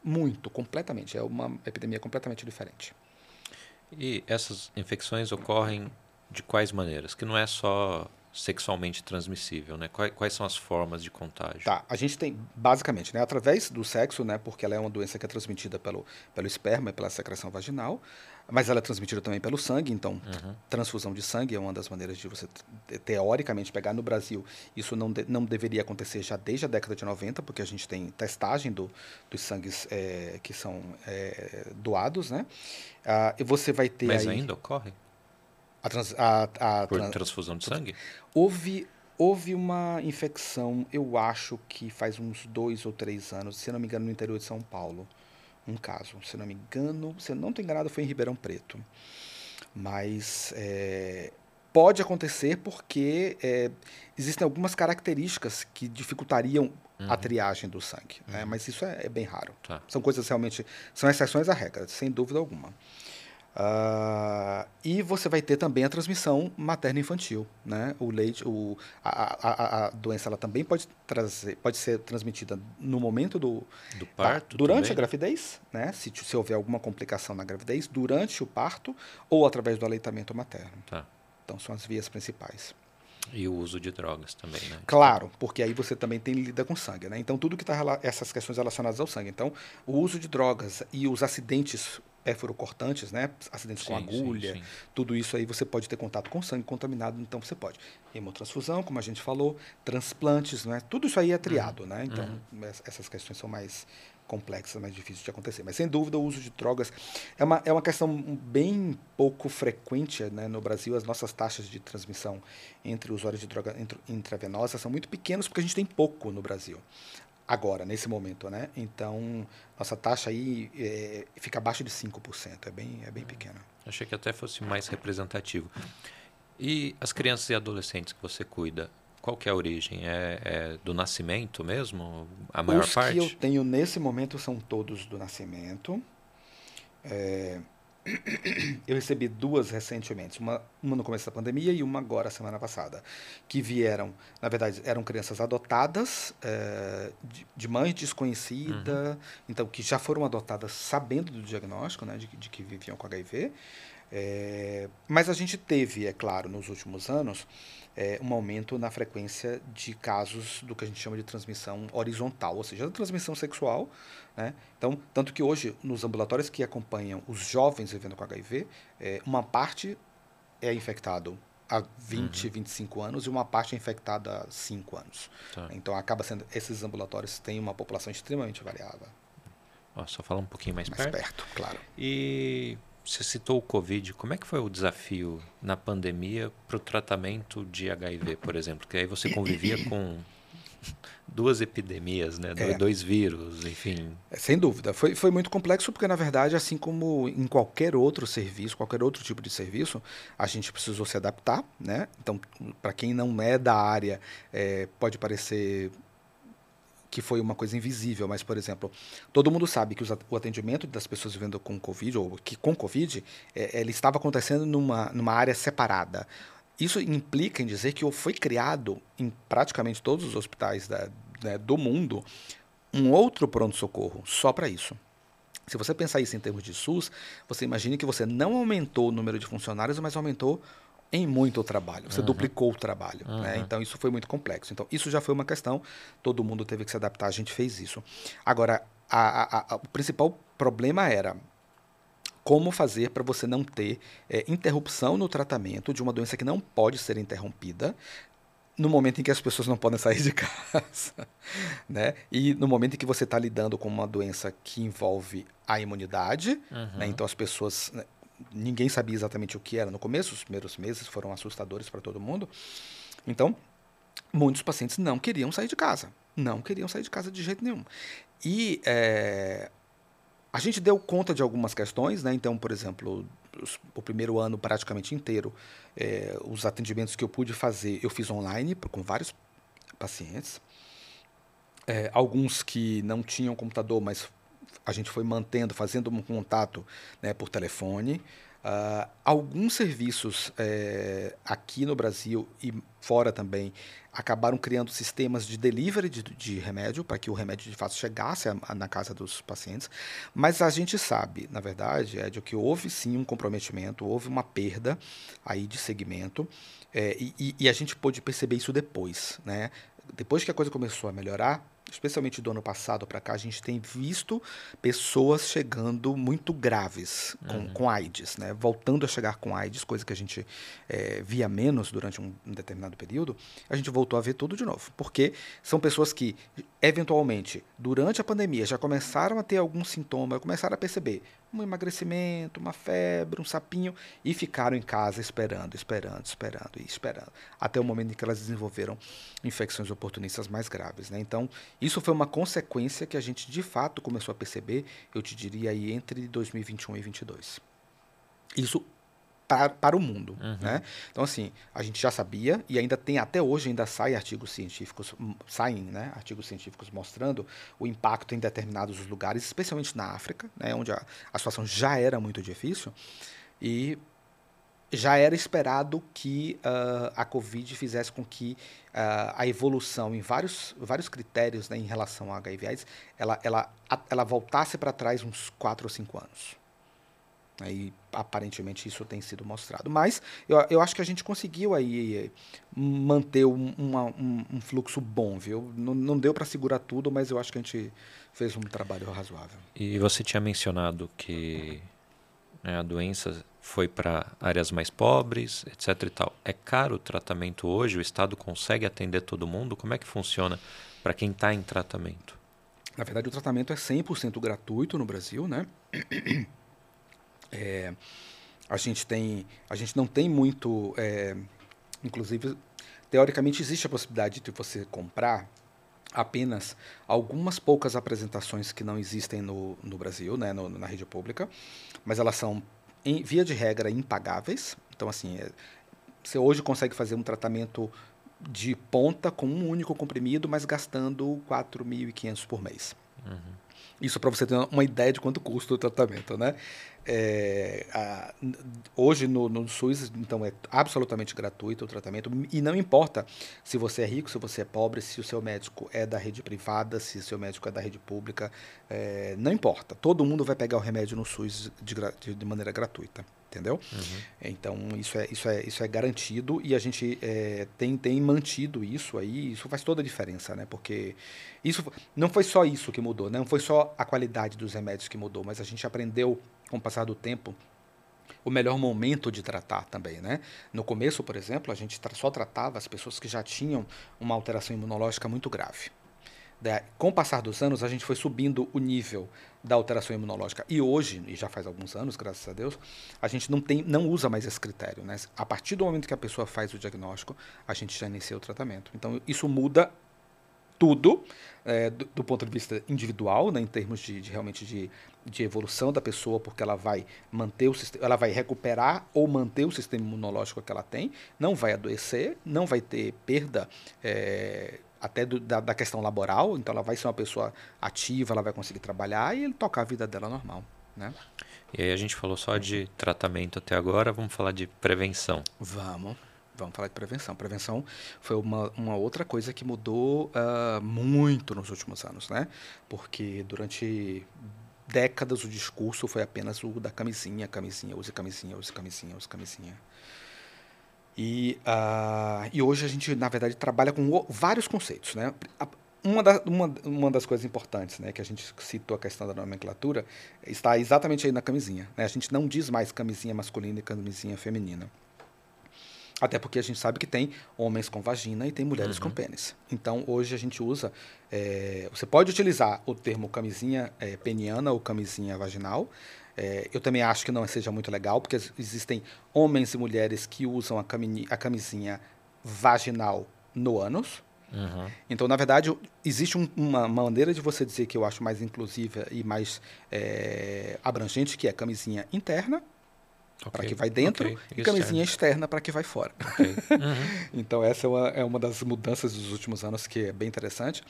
muito, completamente. É uma epidemia completamente diferente. E essas infecções ocorrem de quais maneiras? Que não é só sexualmente transmissível, né? Quais, quais, são as formas de contágio? Tá, a gente tem basicamente, né, através do sexo, né, porque ela é uma doença que é transmitida pelo, pelo esperma e pela secreção vaginal, mas ela é transmitida também pelo sangue, então uhum. transfusão de sangue é uma das maneiras de você teoricamente pegar no Brasil. Isso não, de, não deveria acontecer já desde a década de 90, porque a gente tem testagem do, dos sangues é, que são é, doados, né? Ah, e você vai ter Mas aí... ainda ocorre? A trans, a, a, Por transfusão de sangue? Houve, houve uma infecção, eu acho que faz uns dois ou três anos, se não me engano, no interior de São Paulo. Um caso, se não me engano, se eu não estou enganado, foi em Ribeirão Preto. Mas é, pode acontecer porque é, existem algumas características que dificultariam uhum. a triagem do sangue. Né? Uhum. Mas isso é, é bem raro. Tá. São coisas realmente. São exceções à regra, sem dúvida alguma. Uh, e você vai ter também a transmissão materno-infantil, né? O leite, o, a, a, a, doença ela também pode trazer, pode ser transmitida no momento do, do parto, tá, durante também? a gravidez, né? Se, se houver alguma complicação na gravidez, durante o parto ou através do aleitamento materno. Tá. Então são as vias principais. E o uso de drogas também, né? Claro, porque aí você também tem lida com sangue, né? Então tudo que está essas questões relacionadas ao sangue. Então, o uso de drogas e os acidentes perfurocortantes, né? Acidentes sim, com agulha, sim, sim. tudo isso aí você pode ter contato com sangue contaminado, então você pode. Hemotransfusão, como a gente falou, transplantes, né? Tudo isso aí é triado, uhum. né? Então, uhum. essas questões são mais complexas, mais difíceis de acontecer. Mas, sem dúvida, o uso de drogas é uma, é uma questão bem pouco frequente né? no Brasil. As nossas taxas de transmissão entre usuários de droga intravenosa são muito pequenas porque a gente tem pouco no Brasil agora, nesse momento, né? Então, nossa taxa aí é, fica abaixo de 5%, é bem, é bem pequena. Achei que até fosse mais representativo. E as crianças e adolescentes que você cuida, qual que é a origem? É, é do nascimento mesmo, a maior Os parte? Os que eu tenho nesse momento são todos do nascimento. É, eu recebi duas recentemente, uma, uma no começo da pandemia e uma agora, semana passada, que vieram, na verdade, eram crianças adotadas, é, de, de mães desconhecidas, uhum. então, que já foram adotadas sabendo do diagnóstico, né, de, de que viviam com HIV. É, mas a gente teve, é claro, nos últimos anos, é, um aumento na frequência de casos do que a gente chama de transmissão horizontal, ou seja, da transmissão sexual. Né? Então, tanto que hoje, nos ambulatórios que acompanham os jovens vivendo com HIV, é, uma parte é infectado há 20, uhum. 25 anos e uma parte é infectada há 5 anos. Tá. Então, acaba sendo, esses ambulatórios têm uma população extremamente variável. Ó, só falar um pouquinho mais, mais perto. perto, claro. E você citou o Covid. Como é que foi o desafio na pandemia para o tratamento de HIV, por exemplo? Que aí você convivia com duas epidemias, né? É. dois vírus, enfim. É, sem dúvida. Foi, foi muito complexo porque, na verdade, assim como em qualquer outro serviço, qualquer outro tipo de serviço, a gente precisou se adaptar. Né? Então, para quem não é da área, é, pode parecer que foi uma coisa invisível, mas, por exemplo, todo mundo sabe que o atendimento das pessoas vivendo com Covid, ou que com Covid, é, ele estava acontecendo numa, numa área separada. Isso implica em dizer que foi criado em praticamente todos os hospitais da, né, do mundo um outro pronto-socorro só para isso. Se você pensar isso em termos de SUS, você imagine que você não aumentou o número de funcionários, mas aumentou em muito trabalho. Você uhum. duplicou o trabalho. Uhum. Né? Então, isso foi muito complexo. Então, isso já foi uma questão. Todo mundo teve que se adaptar. A gente fez isso. Agora, a, a, a, o principal problema era como fazer para você não ter é, interrupção no tratamento de uma doença que não pode ser interrompida no momento em que as pessoas não podem sair de casa, [laughs] né? E no momento em que você está lidando com uma doença que envolve a imunidade, uhum. né? então as pessoas né, ninguém sabia exatamente o que era no começo, os primeiros meses foram assustadores para todo mundo. Então, muitos pacientes não queriam sair de casa, não queriam sair de casa de jeito nenhum. E é, a gente deu conta de algumas questões, né? Então, por exemplo, os, o primeiro ano praticamente inteiro, é, os atendimentos que eu pude fazer, eu fiz online com vários pacientes. É, alguns que não tinham computador, mas a gente foi mantendo, fazendo um contato né, por telefone. Uh, alguns serviços é, aqui no Brasil e fora também acabaram criando sistemas de delivery de, de remédio para que o remédio de fato chegasse a, a, na casa dos pacientes. Mas a gente sabe, na verdade, é de que houve sim um comprometimento, houve uma perda aí de segmento é, e, e, a gente pôde perceber isso depois, né? Depois que a coisa começou a melhorar, especialmente do ano passado para cá, a gente tem visto pessoas chegando muito graves com, uhum. com AIDS, né? voltando a chegar com AIDS, coisa que a gente é, via menos durante um, um, determinado período, a gente voltou a ver tudo de novo, porque são pessoas que, eventualmente, durante a pandemia, já começaram a ter algum sintoma, começaram a perceber um emagrecimento, uma febre, um sapinho, e ficaram em casa esperando, esperando, esperando e esperando, até o momento em que elas desenvolveram infecções oportunistas mais graves. Né? Então, isso foi uma consequência que a gente de fato começou a perceber, eu te diria aí, entre 2021 e 2022. Isso para, para o mundo. Uhum. Né? Então, assim, a gente já sabia e ainda tem, até hoje, ainda saem artigos científicos, hum, saem né, artigos científicos mostrando o impacto em determinados lugares, especialmente na África, né, onde a, a situação já era muito difícil. E já era esperado que uh, a Covid fizesse com que uh, a evolução em vários, vários critérios né, em relação ao HIV AIDS, ela, ela, ela voltasse para trás uns 4 ou 5 anos. E aparentemente isso tem sido mostrado. Mas eu, eu acho que a gente conseguiu aí manter um, uma, um, um fluxo bom, viu? Não, não deu para segurar tudo, mas eu acho que a gente fez um trabalho razoável. E você tinha mencionado que né, a doença foi para áreas mais pobres, etc. e tal. É caro o tratamento hoje? O Estado consegue atender todo mundo? Como é que funciona para quem está em tratamento? Na verdade, o tratamento é 100% gratuito no Brasil, né? É, a gente tem, a gente não tem muito, é, inclusive, teoricamente existe a possibilidade de você comprar apenas algumas poucas apresentações que não existem no, no Brasil, né, no, na rede pública, mas elas são, em via de regra, impagáveis. Então, assim, é, você hoje consegue fazer um tratamento de ponta com um único comprimido, mas gastando 4.500 por mês. Uhum. Isso para você ter uma ideia de quanto custa o tratamento, né? É, a, hoje no, no, SUS, então, é absolutamente gratuito o tratamento e não importa se você é rico, se você é pobre, se o seu médico é da rede privada, se o seu médico é da rede pública, é, não importa. Todo mundo vai pegar o remédio no SUS de, de, de maneira gratuita entendeu? Uhum. Então isso é, isso, é, isso é garantido e a gente é, tem, tem mantido isso aí, isso faz toda a diferença, né? Porque isso não foi só isso que mudou, né? não foi só a qualidade dos remédios que mudou, mas a gente aprendeu com o passar do tempo o melhor momento de tratar também, né? No começo, por exemplo, a gente só tratava as pessoas que já tinham uma alteração imunológica muito grave. Com o passar dos anos, a gente foi subindo o nível da alteração imunológica. E hoje, e já faz alguns anos, graças a Deus, a gente não, tem, não usa mais esse critério. Né? A partir do momento que a pessoa faz o diagnóstico, a gente já inicia o tratamento. Então, isso muda tudo é, do, do, ponto de vista individual, né, em termos de, de, realmente de, de evolução da pessoa, porque ela vai manter o sistema, ela vai recuperar ou manter o sistema imunológico que ela tem, não vai adoecer, não vai ter perda é, até do, da, da, questão laboral, então ela vai ser uma pessoa ativa, ela vai conseguir trabalhar e tocar a vida dela normal, né? E aí a gente falou só de tratamento até agora, vamos falar de prevenção. Vamos, vamos falar de prevenção. Prevenção foi uma, uma outra coisa que mudou uh, muito nos últimos anos, né? Porque durante décadas o discurso foi apenas o da camisinha, camisinha, use camisinha, use camisinha, use camisinha. E, uh, e hoje a gente, na verdade, trabalha com vários conceitos. Né? Uma, da, uma, uma das coisas importantes, né, que a gente citou a questão da nomenclatura, está exatamente aí na camisinha. Né? A gente não diz mais camisinha masculina e camisinha feminina. Até porque a gente sabe que tem homens com vagina e tem mulheres uhum. com pênis. Então, hoje a gente usa. É, você pode utilizar o termo camisinha é, peniana ou camisinha vaginal, é, eu também acho que não seja muito legal, porque existem homens e mulheres que usam a, a camisinha vaginal no ânus. Uhum. Então, na verdade, existe um, uma maneira de você dizer que eu acho mais inclusiva e mais é, abrangente, que é camisinha interna, okay. para que vai dentro, okay. e camisinha externa para que vai fora. Okay. Uhum. [laughs] então, essa é uma, é uma das mudanças dos últimos anos que é bem interessante.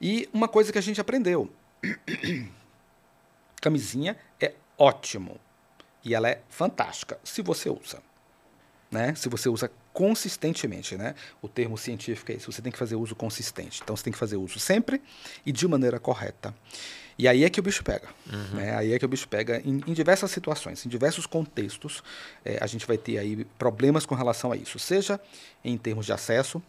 E uma coisa que a gente aprendeu: [clears throat] camisinha é ótimo. E ela é fantástica se você usa. Né? Se você usa consistentemente, né? O termo científico é isso, você tem que fazer uso consistente. Então você tem que fazer uso sempre e de maneira correta. E aí é que o bicho pega. Uhum. Né? Aí é que o bicho pega em, em diversas situações, em diversos contextos. É, a gente vai ter aí problemas com relação a isso, seja em termos de acesso,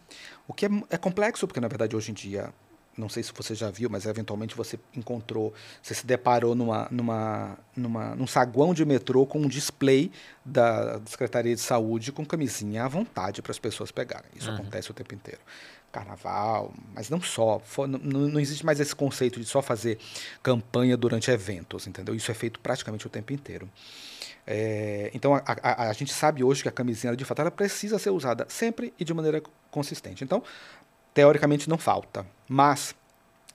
o que é, é complexo, porque na verdade hoje em dia não sei se você já viu, mas eventualmente você encontrou, você se deparou numa, numa, numa, num saguão de metrô com um display da Secretaria de Saúde com camisinha à vontade para as pessoas pegarem. Isso uhum. acontece o tempo inteiro. Carnaval, mas não só. For, não, não existe mais esse conceito de só fazer campanha durante eventos, entendeu? Isso é feito praticamente o tempo inteiro. É, então a, a, a, gente sabe hoje que a camisinha de fato ela precisa ser usada sempre e de maneira consistente. Então teoricamente não falta. Mas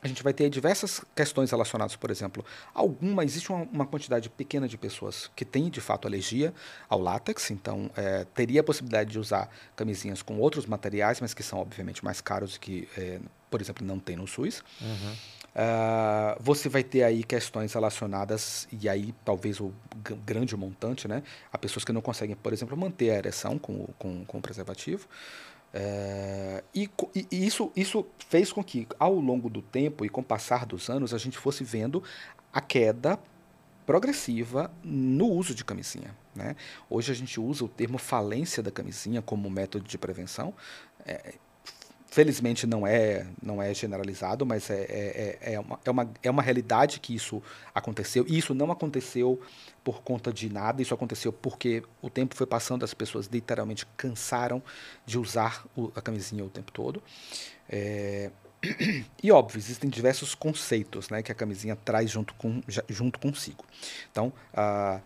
a gente vai ter diversas questões relacionadas, por exemplo, alguma, existe uma, uma quantidade pequena de pessoas que têm de fato alergia ao látex, então é, teria a possibilidade de usar camisinhas com outros materiais, mas que são obviamente mais caros e que, é, por exemplo, não tem no SUS. Uhum. Uh, você vai ter aí questões relacionadas, e aí talvez o grande montante, né? A pessoas que não conseguem, por exemplo, manter a ereção com, com, com o preservativo. É, e, e isso, isso fez com que, ao longo do tempo e com o passar dos anos, a gente fosse vendo a queda progressiva no uso de camisinha. Né? Hoje a gente usa o termo falência da camisinha como método de prevenção. É, felizmente não é não é generalizado, mas é, é, é, é, uma, é, uma, é uma realidade que isso aconteceu. E isso não aconteceu por conta de nada, isso aconteceu porque o tempo foi passando, as pessoas literalmente cansaram de usar o, a camisinha o tempo todo. É, [clears throat] e óbvio, existem diversos conceitos né, que a camisinha traz junto, com, junto consigo. Então, ah,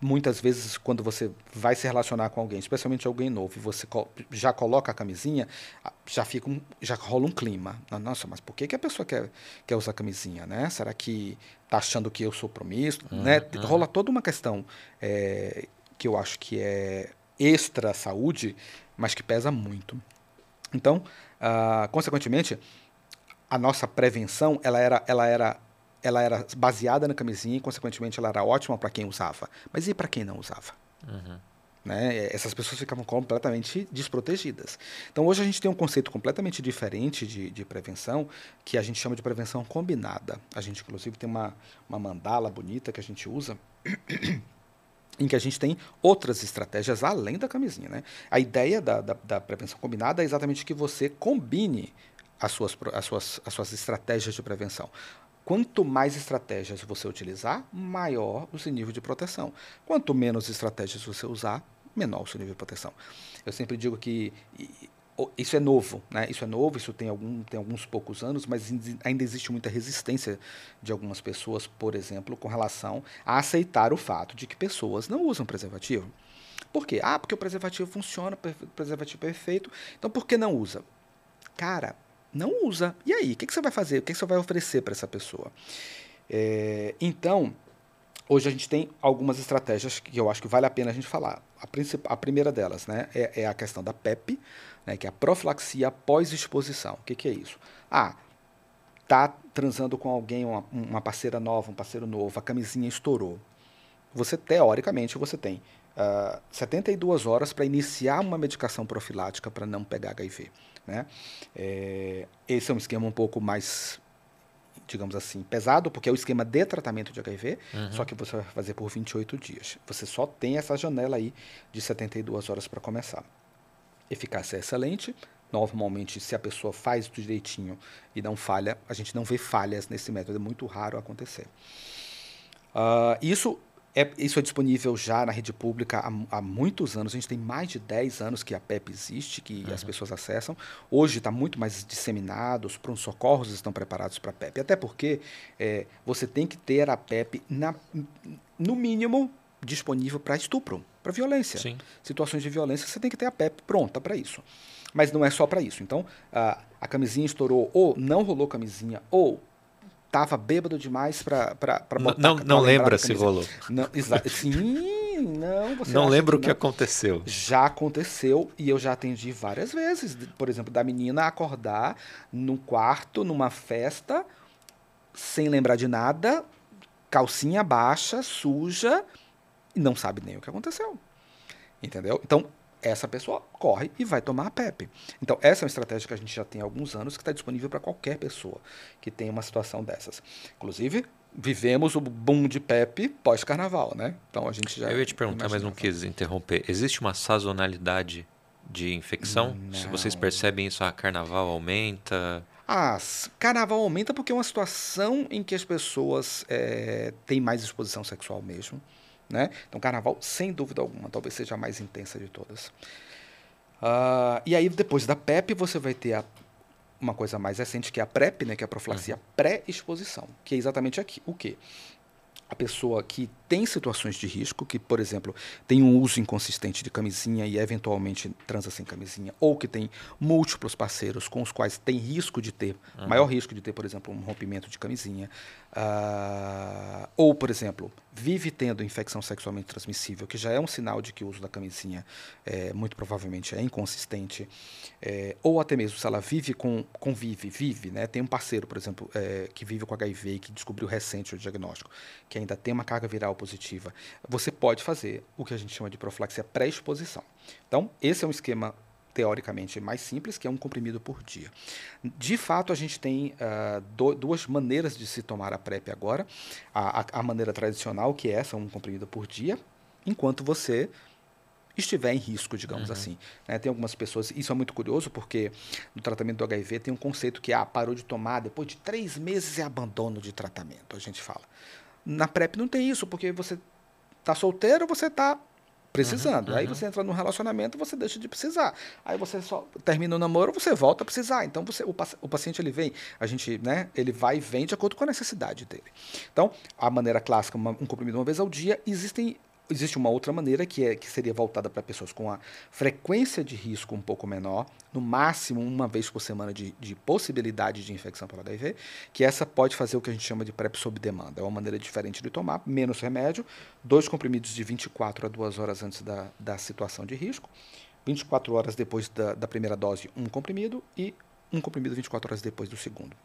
muitas vezes, quando você vai se relacionar com alguém, especialmente alguém novo, e você já coloca a camisinha, ah, já, fica um, já rola um clima. Nossa, mas por que, que a pessoa quer, quer usar camisinha? Né? Será que está achando que eu sou promíscuo? Uhum, né? Uhum. Rola toda uma questão é, que eu acho que é extra saúde, mas que pesa muito. Então, ah, consequentemente, a nossa prevenção ela era, ela era, ela era baseada na camisinha e, consequentemente, ela era ótima para quem usava. Mas e para quem não usava? Uhum. Né? Essas pessoas ficavam completamente desprotegidas. Então, hoje a gente tem um conceito completamente diferente de, de prevenção, que a gente chama de prevenção combinada. A gente, inclusive, tem uma, uma mandala bonita que a gente usa. [clears throat] em que a gente tem outras estratégias além da camisinha. Né? A ideia da, da, da prevenção combinada é exatamente que você combine as suas, as suas, as suas estratégias de prevenção. Quanto mais estratégias você utilizar, maior o seu nível de proteção. Quanto menos estratégias você usar, menor o seu nível de proteção. Eu sempre digo que isso é novo, né? Isso é novo, isso tem, algum, tem alguns poucos anos, mas ainda existe muita resistência de algumas pessoas, por exemplo, com relação a aceitar o fato de que pessoas não usam preservativo. Por quê? Ah, porque o preservativo funciona, o preservativo é perfeito, então por que não usa? Cara, não usa. E aí, o que, que você vai fazer? O que, que você vai oferecer para essa pessoa? É, então, hoje a gente tem algumas estratégias que eu acho que vale a pena a gente falar. A, a primeira delas né, é, é, a questão da PEP, né, que é a profilaxia pós-exposição. O que, que é isso? Ah, tá transando com alguém, uma, uma parceira nova, um parceiro novo, a camisinha estourou. Você, teoricamente, você tem uh, ah, 72 horas para iniciar uma medicação profilática para não pegar HIV. Né? É, esse é um esquema um pouco mais, digamos assim, pesado, porque é o esquema de tratamento de HIV, uhum. só que você vai fazer por 28 dias. Você só tem essa janela aí de 72 horas para começar. Eficácia é excelente. Normalmente, se a pessoa faz do direitinho e não falha, a gente não vê falhas nesse método, é muito raro acontecer. Uh, isso é, isso é disponível já na rede pública há, há, muitos anos. A gente tem mais de 10 anos que a PEP existe, que uhum. as pessoas acessam. Hoje está muito mais disseminado, os pronto-socorros estão preparados para a PEP. Até porque é, você tem que ter a PEP, na, no mínimo, disponível para estupro, para violência. Sim. Situações de violência, você tem que ter a PEP pronta para isso. Mas não é só para isso. Então, a, a camisinha estourou, ou não rolou camisinha, ou tava bêbado demais para botar. Não, não lembra se rolou. Não, Sim, não. Não lembro o que, que aconteceu. Já aconteceu e eu já atendi várias vezes. Por exemplo, da menina acordar num quarto, numa festa, sem lembrar de nada, calcinha baixa, suja, e não sabe nem o que aconteceu. Entendeu? Então, essa pessoa corre e vai tomar a PEP. Então, essa é uma estratégia que a gente já tem há alguns anos, que está disponível para qualquer pessoa que tenha uma situação dessas. Inclusive, vivemos o boom de PEP pós-carnaval, né? Então, a gente já... Eu ia te perguntar, mas não quis interromper. Existe uma sazonalidade de infecção? Não. Se vocês percebem isso, a carnaval aumenta... Ah, carnaval aumenta porque é uma situação em que as pessoas é, têm mais exposição sexual mesmo. Né? Então, carnaval, sem dúvida alguma, talvez seja a mais intensa de todas. Uh, e aí, depois da PEP, você vai ter a, uma coisa mais recente, que é a PrEP, né? que é a profilaxia uhum. pré-exposição, que é exatamente aqui. O quê? A pessoa que tem situações de risco, que, por exemplo, tem um uso inconsistente de camisinha e eventualmente transa sem camisinha, ou que tem múltiplos parceiros com os quais tem risco de ter, uhum. maior risco de ter, por exemplo, um rompimento de camisinha, uh, ou, por exemplo, vive tendo infecção sexualmente transmissível, que já é um sinal de que o uso da camisinha é, muito provavelmente é inconsistente, é, ou até mesmo se ela vive com, convive, vive, né, tem um parceiro, por exemplo, é, que vive com HIV e que descobriu recente o diagnóstico, que ainda tem uma carga viral positiva, você pode fazer o que a gente chama de profilaxia pré-exposição. Então, esse é um esquema teoricamente mais simples, que é um comprimido por dia. De fato, a gente tem uh, do, duas maneiras de se tomar a PrEP agora. A, a, a, maneira tradicional, que é essa, um comprimido por dia, enquanto você estiver em risco, digamos uhum. assim. Né? Tem algumas pessoas, isso é muito curioso, porque no tratamento do HIV tem um conceito que ah, parou de tomar, depois de três meses é abandono de tratamento, a gente fala. Na PrEP não tem isso, porque você está solteiro, você está precisando. Uhum, Aí você entra num relacionamento, você deixa de precisar. Aí você só termina o namoro, você volta a precisar. Então você, o, o paciente ele vem, a gente, né, ele vai e vem de acordo com a necessidade dele. Então, a maneira clássica, uma, um comprimido uma vez ao dia, existem Existe uma outra maneira que, é, que seria voltada para pessoas com a frequência de risco um pouco menor, no máximo uma vez por semana de, de possibilidade de infecção pelo HIV, que essa pode fazer o que a gente chama de PrEP sob demanda. É uma maneira diferente de tomar, menos remédio, dois comprimidos de 24 a 2 horas antes da, da situação de risco, 24 horas depois da, da primeira dose, um comprimido, e um comprimido 24 horas depois do segundo.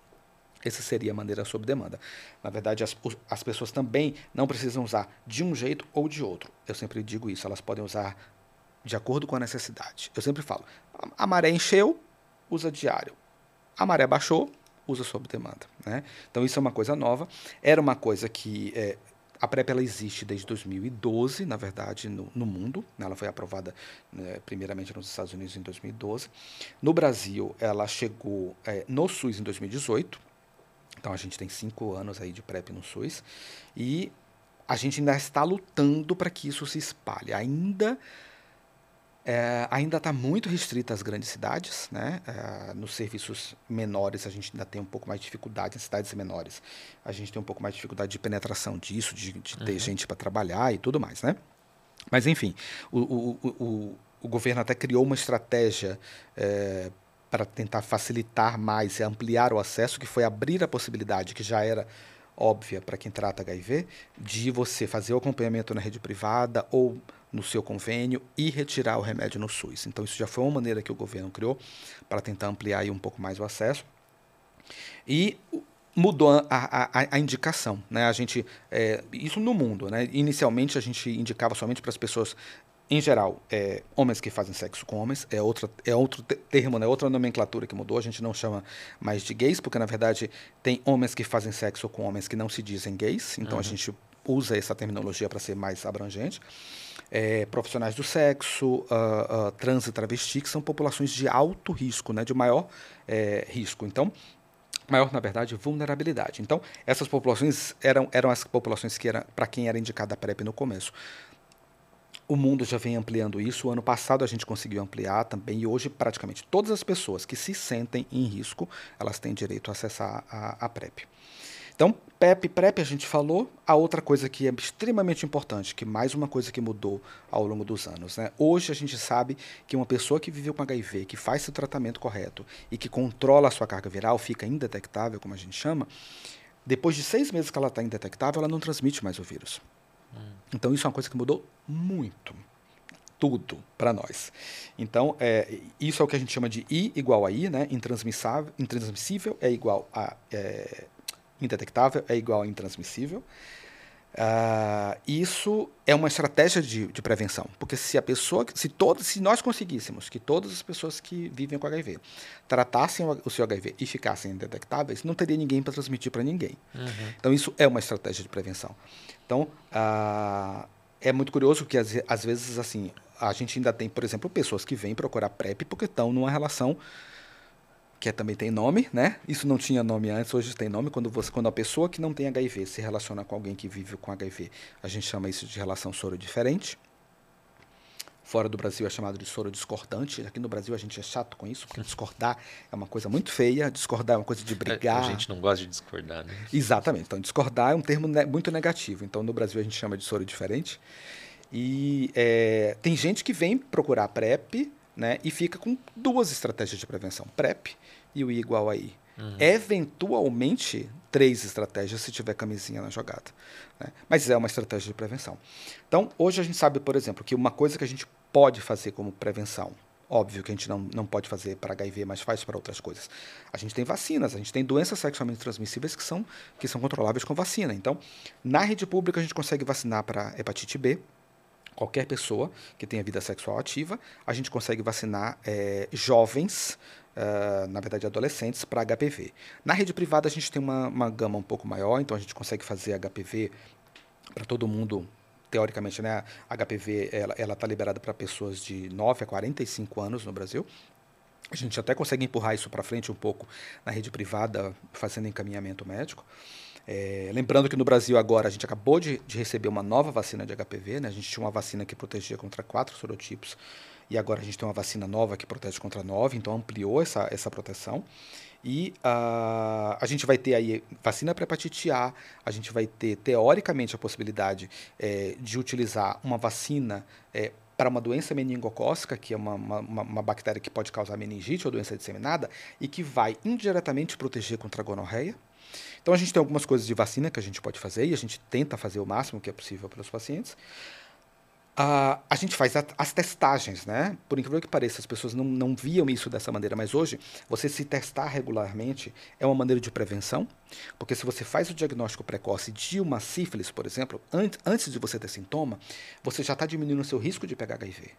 Essa seria a maneira sob demanda. Na verdade, as, as pessoas também não precisam usar de um jeito ou de outro. Eu sempre digo isso, elas podem usar de acordo com a necessidade. Eu sempre falo: a, maré encheu, usa diário. A maré baixou, usa sob demanda. Né? Então, isso é uma coisa nova. Era uma coisa que. É, a PrEP ela existe desde 2012, na verdade, no, no mundo. Ela foi aprovada né, primeiramente nos Estados Unidos em 2012. No Brasil, ela chegou é, no SUS em 2018. Então a gente tem cinco anos aí de PrEP no SUS e a gente ainda está lutando para que isso se espalhe. Ainda é, ainda está muito restrita às grandes cidades, né? É, nos serviços menores a gente ainda tem um pouco mais de dificuldade, em cidades menores a gente tem um pouco mais de dificuldade de penetração disso, de, de ter uhum. gente para trabalhar e tudo mais, né? Mas enfim, o, o, o, o governo até criou uma estratégia é, para tentar facilitar mais e ampliar o acesso, que foi abrir a possibilidade, que já era óbvia para quem trata HIV, de você fazer o acompanhamento na rede privada ou no seu convênio e retirar o remédio no SUS. Então, isso já foi uma maneira que o governo criou para tentar ampliar um pouco mais o acesso. E mudou a, a, a, indicação, né? A gente é, isso no mundo, né? Inicialmente a gente indicava somente para as pessoas em geral, é, homens que fazem sexo com homens, é, outra, é outro termo, né, outra nomenclatura que mudou, a gente não chama mais de gays, porque na verdade tem homens que fazem sexo com homens que não se dizem gays, então uhum. a gente usa essa terminologia para ser mais abrangente. É, profissionais do sexo, uh, uh, trans e travesti, que são populações de alto risco, né, de maior é, risco. Então, maior, na verdade, vulnerabilidade. Então, essas populações eram, eram as populações que eram para quem era indicada a PrEP no começo. O mundo já vem ampliando isso. O ano passado a gente conseguiu ampliar também e hoje praticamente todas as pessoas que se sentem em risco, elas têm direito a acessar a, a PrEP. Então, PEP e PrEP a gente falou. A outra coisa que é extremamente importante, que mais uma coisa que mudou ao longo dos anos. Né? Hoje a gente sabe que uma pessoa que viveu com HIV, que faz seu tratamento correto e que controla a sua carga viral, fica indetectável, como a gente chama, depois de seis meses que ela está indetectável, ela não transmite mais o vírus. Então isso é uma coisa que mudou muito. Tudo para nós. Então, é, isso é o que a gente chama de I igual a I, né? Intransmissível, intransmissível é igual a é, indetectável, é igual a intransmissível. Uh, isso é uma estratégia de, de, prevenção, porque se a pessoa, se todos, se nós conseguíssemos que todas as pessoas que vivem com HIV tratassem o, o seu HIV e ficassem indetectáveis, não teria ninguém para transmitir para ninguém. Uhum. Então isso é uma estratégia de prevenção. Então uh, é muito curioso que às, às vezes assim a gente ainda tem, por exemplo, pessoas que vêm procurar PrEP porque estão numa relação que é, também tem nome, né? Isso não tinha nome antes, hoje tem nome. Quando, você, quando a pessoa que não tem HIV se relaciona com alguém que vive com HIV, a gente chama isso de relação soro diferente. Fora do Brasil é chamado de soro discordante. Aqui no Brasil a gente é chato com isso, porque discordar é uma coisa muito feia. Discordar é uma coisa de brigar. A gente não gosta de discordar, né? Exatamente. Então, discordar é um termo ne muito negativo. Então, no Brasil a gente chama de soro diferente. E é, tem gente que vem procurar PrEP né? E fica com duas estratégias de prevenção: PrEP e o I igual a I. Uhum. Eventualmente, três estratégias se tiver camisinha na jogada. Né? Mas é uma estratégia de prevenção. Então, hoje a gente sabe, por exemplo, que uma coisa que a gente pode fazer como prevenção, óbvio que a gente não, não pode fazer para HIV, mas faz para outras coisas. A gente tem vacinas, a gente tem doenças sexualmente transmissíveis que são, que são controláveis com vacina. Então, na rede pública, a gente consegue vacinar para hepatite B, qualquer pessoa que tenha vida sexual ativa, a gente consegue vacinar é, jovens, uh, na verdade adolescentes, para HPV. Na rede privada a gente tem uma, uma gama um pouco maior, então a gente consegue fazer HPV para todo mundo teoricamente, né, a HPV ela está liberada para pessoas de 9 a 45 anos no Brasil. A gente até consegue empurrar isso para frente um pouco na rede privada, fazendo encaminhamento médico. É, lembrando que no Brasil agora a gente acabou de, de, receber uma nova vacina de HPV, né? A gente tinha uma vacina que protegia contra quatro sorotipos e agora a gente tem uma vacina nova que protege contra nove, então ampliou essa, essa proteção. E uh, a gente vai ter aí vacina para hepatite A, a gente vai ter teoricamente a possibilidade é, de utilizar uma vacina é, para uma doença meningocócica, que é uma, uma, uma, bactéria que pode causar meningite ou doença disseminada, e que vai indiretamente proteger contra a gonorreia. Então a gente tem algumas coisas de vacina que a gente pode fazer e a gente tenta fazer o máximo que é possível para os pacientes. Uh, a gente faz a, as testagens, né? Por incrível que pareça, as pessoas não, não viam isso dessa maneira, mas hoje você se testar regularmente é uma maneira de prevenção, porque se você faz o diagnóstico precoce de uma sífilis, por exemplo, antes, antes de você ter sintoma, você já está diminuindo o seu risco de pegar HIV.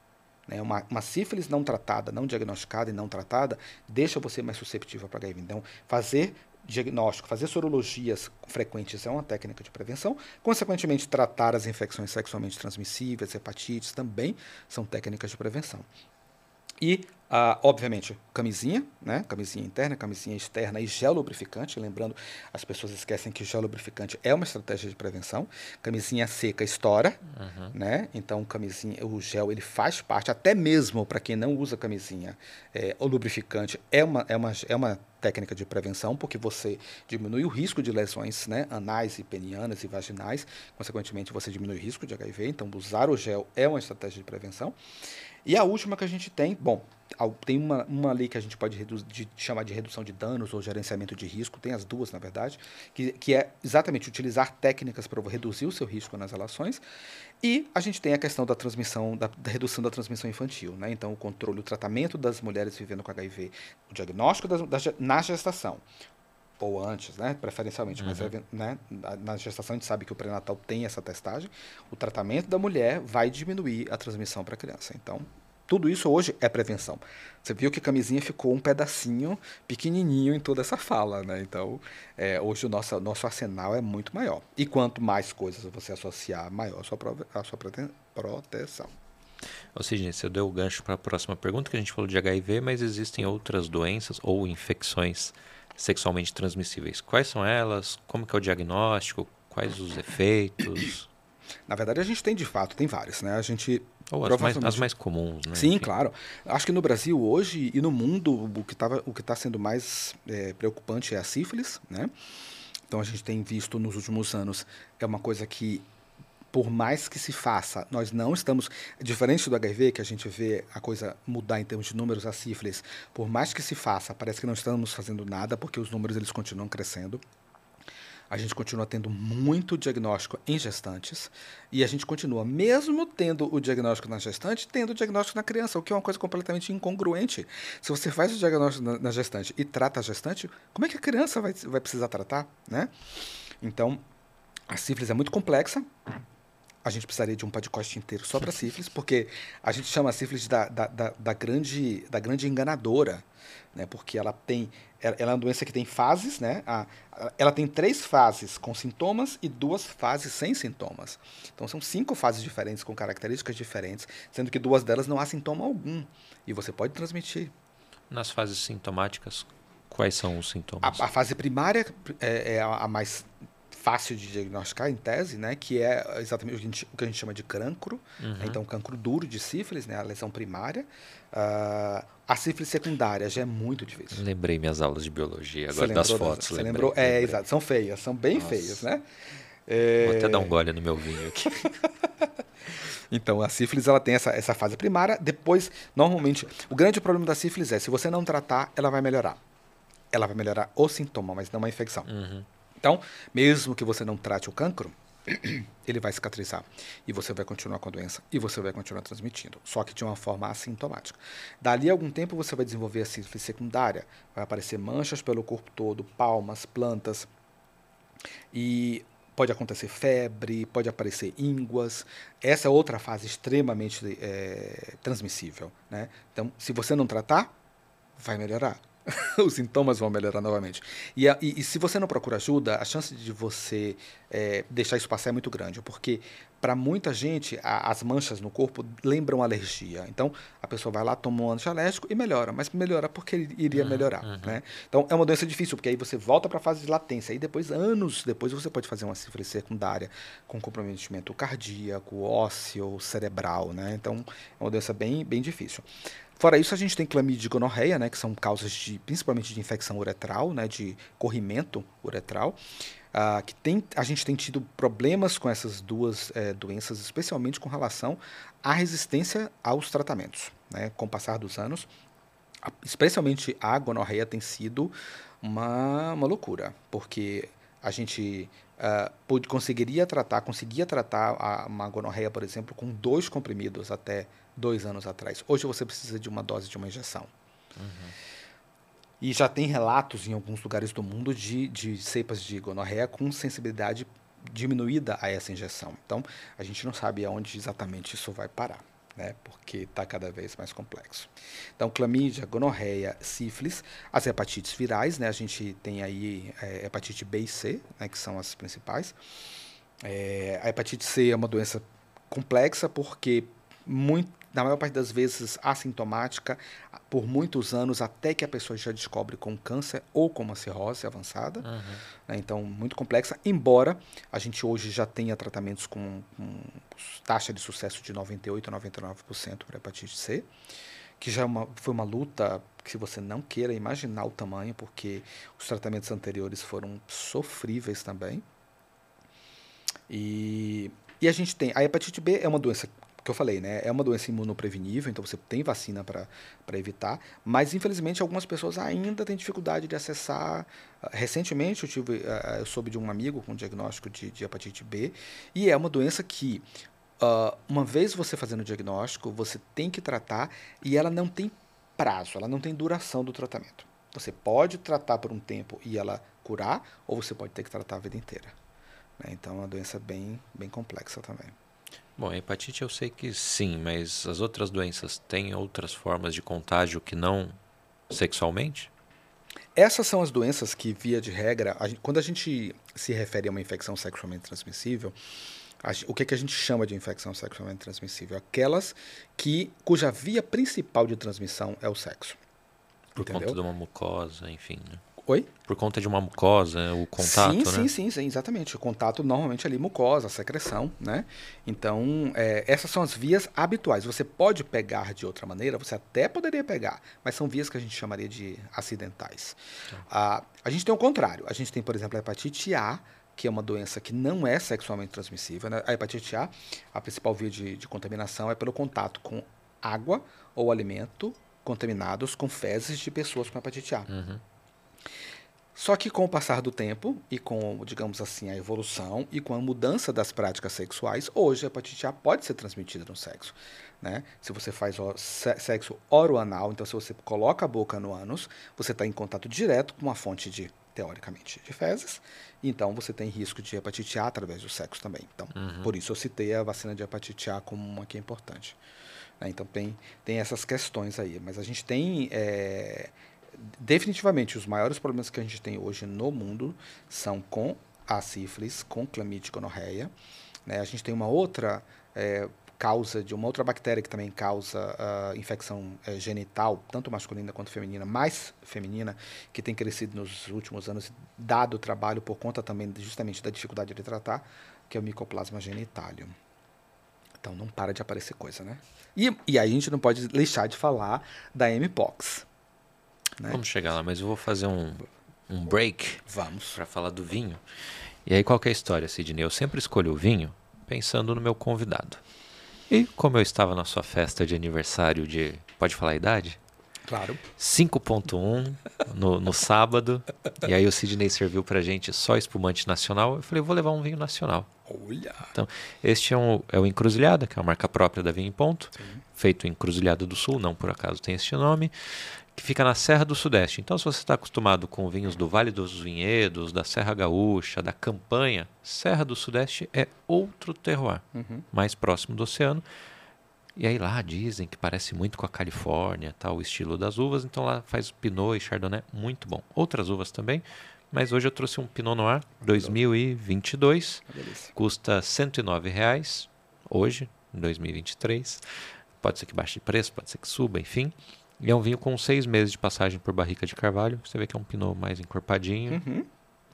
Né? Uma, uma sífilis não tratada, não diagnosticada e não tratada, deixa você mais susceptível para HIV. Então, fazer diagnóstico, fazer sorologias frequentes é uma técnica de prevenção. Consequentemente, tratar as infecções sexualmente transmissíveis, hepatites, também são técnicas de prevenção. E, ah, obviamente, camisinha, né? Camisinha interna, camisinha externa e gel lubrificante. Lembrando, as pessoas esquecem que gel lubrificante é uma estratégia de prevenção. Camisinha seca estoura, uhum. né? Então, camisinha, o gel ele faz parte, até mesmo para quem não usa camisinha, é, o lubrificante é uma, é uma, é uma técnica de prevenção, porque você diminui o risco de lesões né, anais e penianas e vaginais, consequentemente você diminui o risco de HIV, então usar o gel é uma estratégia de prevenção. E a última que a gente tem, bom, tem uma, uma lei que a gente pode de, chamar de redução de danos ou gerenciamento de risco, tem as duas, na verdade, que, que é exatamente utilizar técnicas para reduzir o seu risco nas relações. E a gente tem a questão da transmissão, da, da redução da transmissão infantil, né? Então, o controle, o tratamento das mulheres vivendo com HIV, o diagnóstico das, da, na gestação, ou antes, né, preferencialmente, uhum. mas né, na gestação a gente sabe que o pré-natal tem essa testagem, o tratamento da mulher vai diminuir a transmissão para a criança. Então, tudo isso hoje é prevenção. Você viu que a camisinha ficou um pedacinho pequenininho em toda essa fala, né? Então, é, hoje o nosso, nosso arsenal é muito maior. E quanto mais coisas você associar, maior a sua, a sua proteção. Ou seja, você deu o gancho para a próxima pergunta, que a gente falou de HIV, mas existem outras doenças ou infecções sexualmente transmissíveis. Quais são elas? Como que é o diagnóstico? Quais os efeitos? [coughs] Na verdade, a gente tem de fato, tem várias, né? A gente ou as mais, as mais comuns, né? Sim, Enfim. claro. Acho que no Brasil hoje e no mundo o que tava, o que está sendo mais é, preocupante é a sífilis, né? Então a gente tem visto nos últimos anos é uma coisa que por mais que se faça, nós não estamos diferente do HIV que a gente vê a coisa mudar em termos de números a sífilis. Por mais que se faça, parece que não estamos fazendo nada porque os números eles continuam crescendo a gente continua tendo muito diagnóstico em gestantes e a gente continua, mesmo tendo o diagnóstico na gestante, tendo o diagnóstico na criança, o que é uma coisa completamente incongruente. Se você faz o diagnóstico na, na gestante e trata a gestante, como é que a criança vai, vai precisar tratar, né? Então, a sífilis é muito complexa, a gente precisaria de um podcast inteiro só para sífilis, porque a gente chama a sífilis da, da, da, da, grande, da grande enganadora, né? porque ela tem ela é uma doença que tem fases, né? A, ela tem três fases com sintomas e duas fases sem sintomas. Então são cinco fases diferentes com características diferentes, sendo que duas delas não há sintoma algum e você pode transmitir. Nas fases sintomáticas, quais são os sintomas? A, a fase primária é, é a mais fácil de diagnosticar em tese, né, que é exatamente o que a gente, que a gente chama de cancro, uhum. né, então cancro duro de sífilis, né, a lesão primária. Uh, a sífilis secundária já é muito difícil. Lembrei minhas aulas de biologia agora das fotos. Você lembrei, lembrou? É, lembrei. É, exato, são feias, são bem Nossa. feias, né? É... Vou até dar um gole no meu vinho aqui. [laughs] Então, a sífilis ela tem essa, essa fase primária. Depois, normalmente, o grande problema da sífilis é se você não tratar, ela vai melhorar. Ela vai melhorar o sintoma, mas não a infecção. Uhum. Então, mesmo que você não trate o cancro, [clears throat] ele vai cicatrizar e você vai continuar com a doença e você vai continuar transmitindo, só que de uma forma assintomática. Dali a algum tempo você vai desenvolver a sífilis secundária, vai aparecer manchas pelo corpo todo, palmas, plantas. E pode acontecer febre, pode aparecer ínguas. Essa é outra fase extremamente é, transmissível. Né? Então, se você não tratar, vai melhorar. [laughs] os sintomas vão melhorar novamente. E, e, e, se você não procura ajuda, a chance de você é, deixar isso passar é muito grande, porque para muita gente a, as manchas no corpo lembram alergia. Então a pessoa vai lá, toma um antialérgico e melhora, mas melhora porque ele iria uhum, melhorar. Uhum. Né? Então é uma doença difícil, porque aí você volta para a fase de latência, e depois, anos depois, você pode fazer uma sífilis secundária com comprometimento cardíaco, ósseo, cerebral. Né? Então é uma doença bem, bem difícil. Fora isso, a gente tem clamídia e gonorreia, né, que são causas de, principalmente de infecção uretral, né, de corrimento uretral. Uh, que tem, a gente tem tido problemas com essas duas é, doenças, especialmente com relação à resistência aos tratamentos. Né? Com o passar dos anos, especialmente a gonorreia tem sido uma, uma loucura, porque a gente uh, pode, conseguiria tratar, conseguia tratar a, uma gonorreia, por exemplo, com dois comprimidos até dois anos atrás. Hoje você precisa de uma dose de uma injeção. Uhum. E já tem relatos em alguns lugares do mundo de, de cepas de gonorreia com sensibilidade diminuída a essa injeção. Então, a gente não sabe aonde exatamente isso vai parar, né? Porque está cada vez mais complexo. Então, clamídia, gonorreia, sífilis, as hepatites virais, né? A gente tem aí é, hepatite B e C, né? Que são as principais. É, a hepatite C é uma doença complexa porque muito na maior parte das vezes assintomática, por muitos anos, até que a pessoa já descobre com câncer ou com uma cirrose avançada. Uhum. Né? Então, muito complexa. Embora a gente hoje já tenha tratamentos com, com taxa de sucesso de 98% a 99% para hepatite C, que já é uma, foi uma luta que você não queira imaginar o tamanho, porque os tratamentos anteriores foram sofríveis também. E, e a gente tem. A hepatite B é uma doença que eu falei, né? É uma doença imunoprevenível, então você tem vacina para evitar, mas infelizmente algumas pessoas ainda têm dificuldade de acessar. Recentemente eu tive, eu soube de um amigo com diagnóstico de, de hepatite B e é uma doença que uh, uma vez você fazendo o diagnóstico, você tem que tratar e ela não tem prazo, ela não tem duração do tratamento. Você pode tratar por um tempo e ela curar, ou você pode ter que tratar a vida inteira. Né? Então é uma doença bem, bem complexa também. Bom, a hepatite eu sei que sim, mas as outras doenças têm outras formas de contágio que não sexualmente? Essas são as doenças que, via de regra, a gente, quando a gente se refere a uma infecção sexualmente transmissível, a, o que, é que a gente chama de infecção sexualmente transmissível? Aquelas que, cuja via principal de transmissão é o sexo. Por Entendeu? conta de uma mucosa, enfim. Né? Oi? Por conta de uma mucosa, o contato, sim, né? Sim, sim, sim, exatamente. O contato normalmente ali mucosa, secreção, né? Então, é, essas são as vias habituais. Você pode pegar de outra maneira, você até poderia pegar, mas são vias que a gente chamaria de acidentais. Tá. Ah, a gente tem o contrário. A gente tem, por exemplo, a hepatite A, que é uma doença que não é sexualmente transmissível. Né? A hepatite A, a principal via de, de contaminação é pelo contato com água ou alimento contaminados com fezes de pessoas com hepatite A. Uhum. Só que com o passar do tempo e com, digamos assim, a evolução e com a mudança das práticas sexuais, hoje a hepatite A pode ser transmitida no sexo. Né? Se você faz sexo oroanal, então se você coloca a boca no ânus, você está em contato direto com uma fonte de, teoricamente, de fezes, então você tem risco de hepatite A através do sexo também. Então, uhum. por isso eu citei a vacina de hepatite A como uma que é importante. Né? Então tem, tem essas questões aí, mas a gente tem... É, definitivamente, os maiores problemas que a gente tem hoje no mundo são com a sífilis, com clamídia gonorreia. Né? A gente tem uma outra é, causa de uma outra bactéria que também causa uh, infecção uh, genital, tanto masculina quanto feminina, mais feminina, que tem crescido nos últimos anos, dado o trabalho por conta também justamente da dificuldade de tratar, que é o micoplasma genitalium. Então não para de aparecer coisa, né? E, e aí a gente não pode deixar de falar da Mpox. Né? Vamos chegar lá, mas eu vou fazer um, um break. Vamos. Para falar do vinho. E aí, qual é a história, Sidney? Eu sempre escolho o vinho pensando no meu convidado. E como eu estava na sua festa de aniversário de. Pode falar a idade? Claro. 5.1 no, no sábado. E aí o Sidney serviu pra gente só espumante nacional. Eu falei, vou levar um vinho nacional. Olha! Então, este é, um, é o Encruzilhada, que é a marca própria da Vinho em Ponto. Sim. Feito em Encruzilhada do Sul, não por acaso tem este nome que fica na Serra do Sudeste. Então, se você está acostumado com vinhos do Vale dos Vinhedos, da Serra Gaúcha, da Campanha, Serra do Sudeste é outro terroir, Uhum. mais próximo do oceano. E aí lá dizem que parece muito com a Califórnia, tal, o estilo das uvas. Então lá faz Pinot e Chardonnay muito bom. Outras uvas também, mas hoje eu trouxe um Pinot Noir 2022. Uma delícia. Custa 109 reais hoje, em 2023. Pode ser que baixe de preço, pode ser que suba, enfim. E é um vinho com seis meses de passagem por barrica de carvalho. Você vê que é um pinot mais encorpadinho Uhum.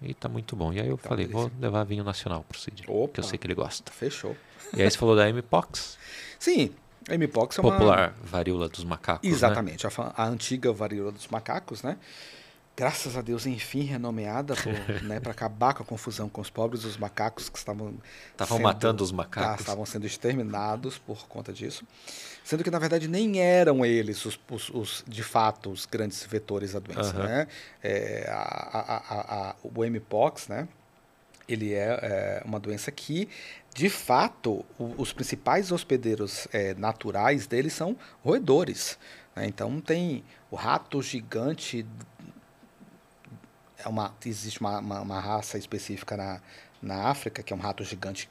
e tá muito bom. E aí eu Tá, falei, vou levar vinho nacional pro Cid, que Opa. eu sei que ele gosta. Fechou. E aí você falou da M-Pox, Sim, a M-Pox é uma... popular varíola dos macacos, né? Exatamente, a, fa- a antiga varíola dos macacos, né? Graças a Deus, enfim, renomeada [laughs] né, para acabar com a confusão com os pobres os macacos que estavam Estavam matando os tá, macacos. estavam sendo exterminados por conta disso, sendo que na verdade nem eram eles os, os- os, de fato os grandes vetores da doença, Aham. né? É, a, a, a, o mpox, né? Ele é, é, uma doença que, de fato, o- os principais hospedeiros é, naturais deles são roedores. né? Então tem o rato gigante. É uma, existe uma, uma, uma raça específica na, na África, que é um rato gigante,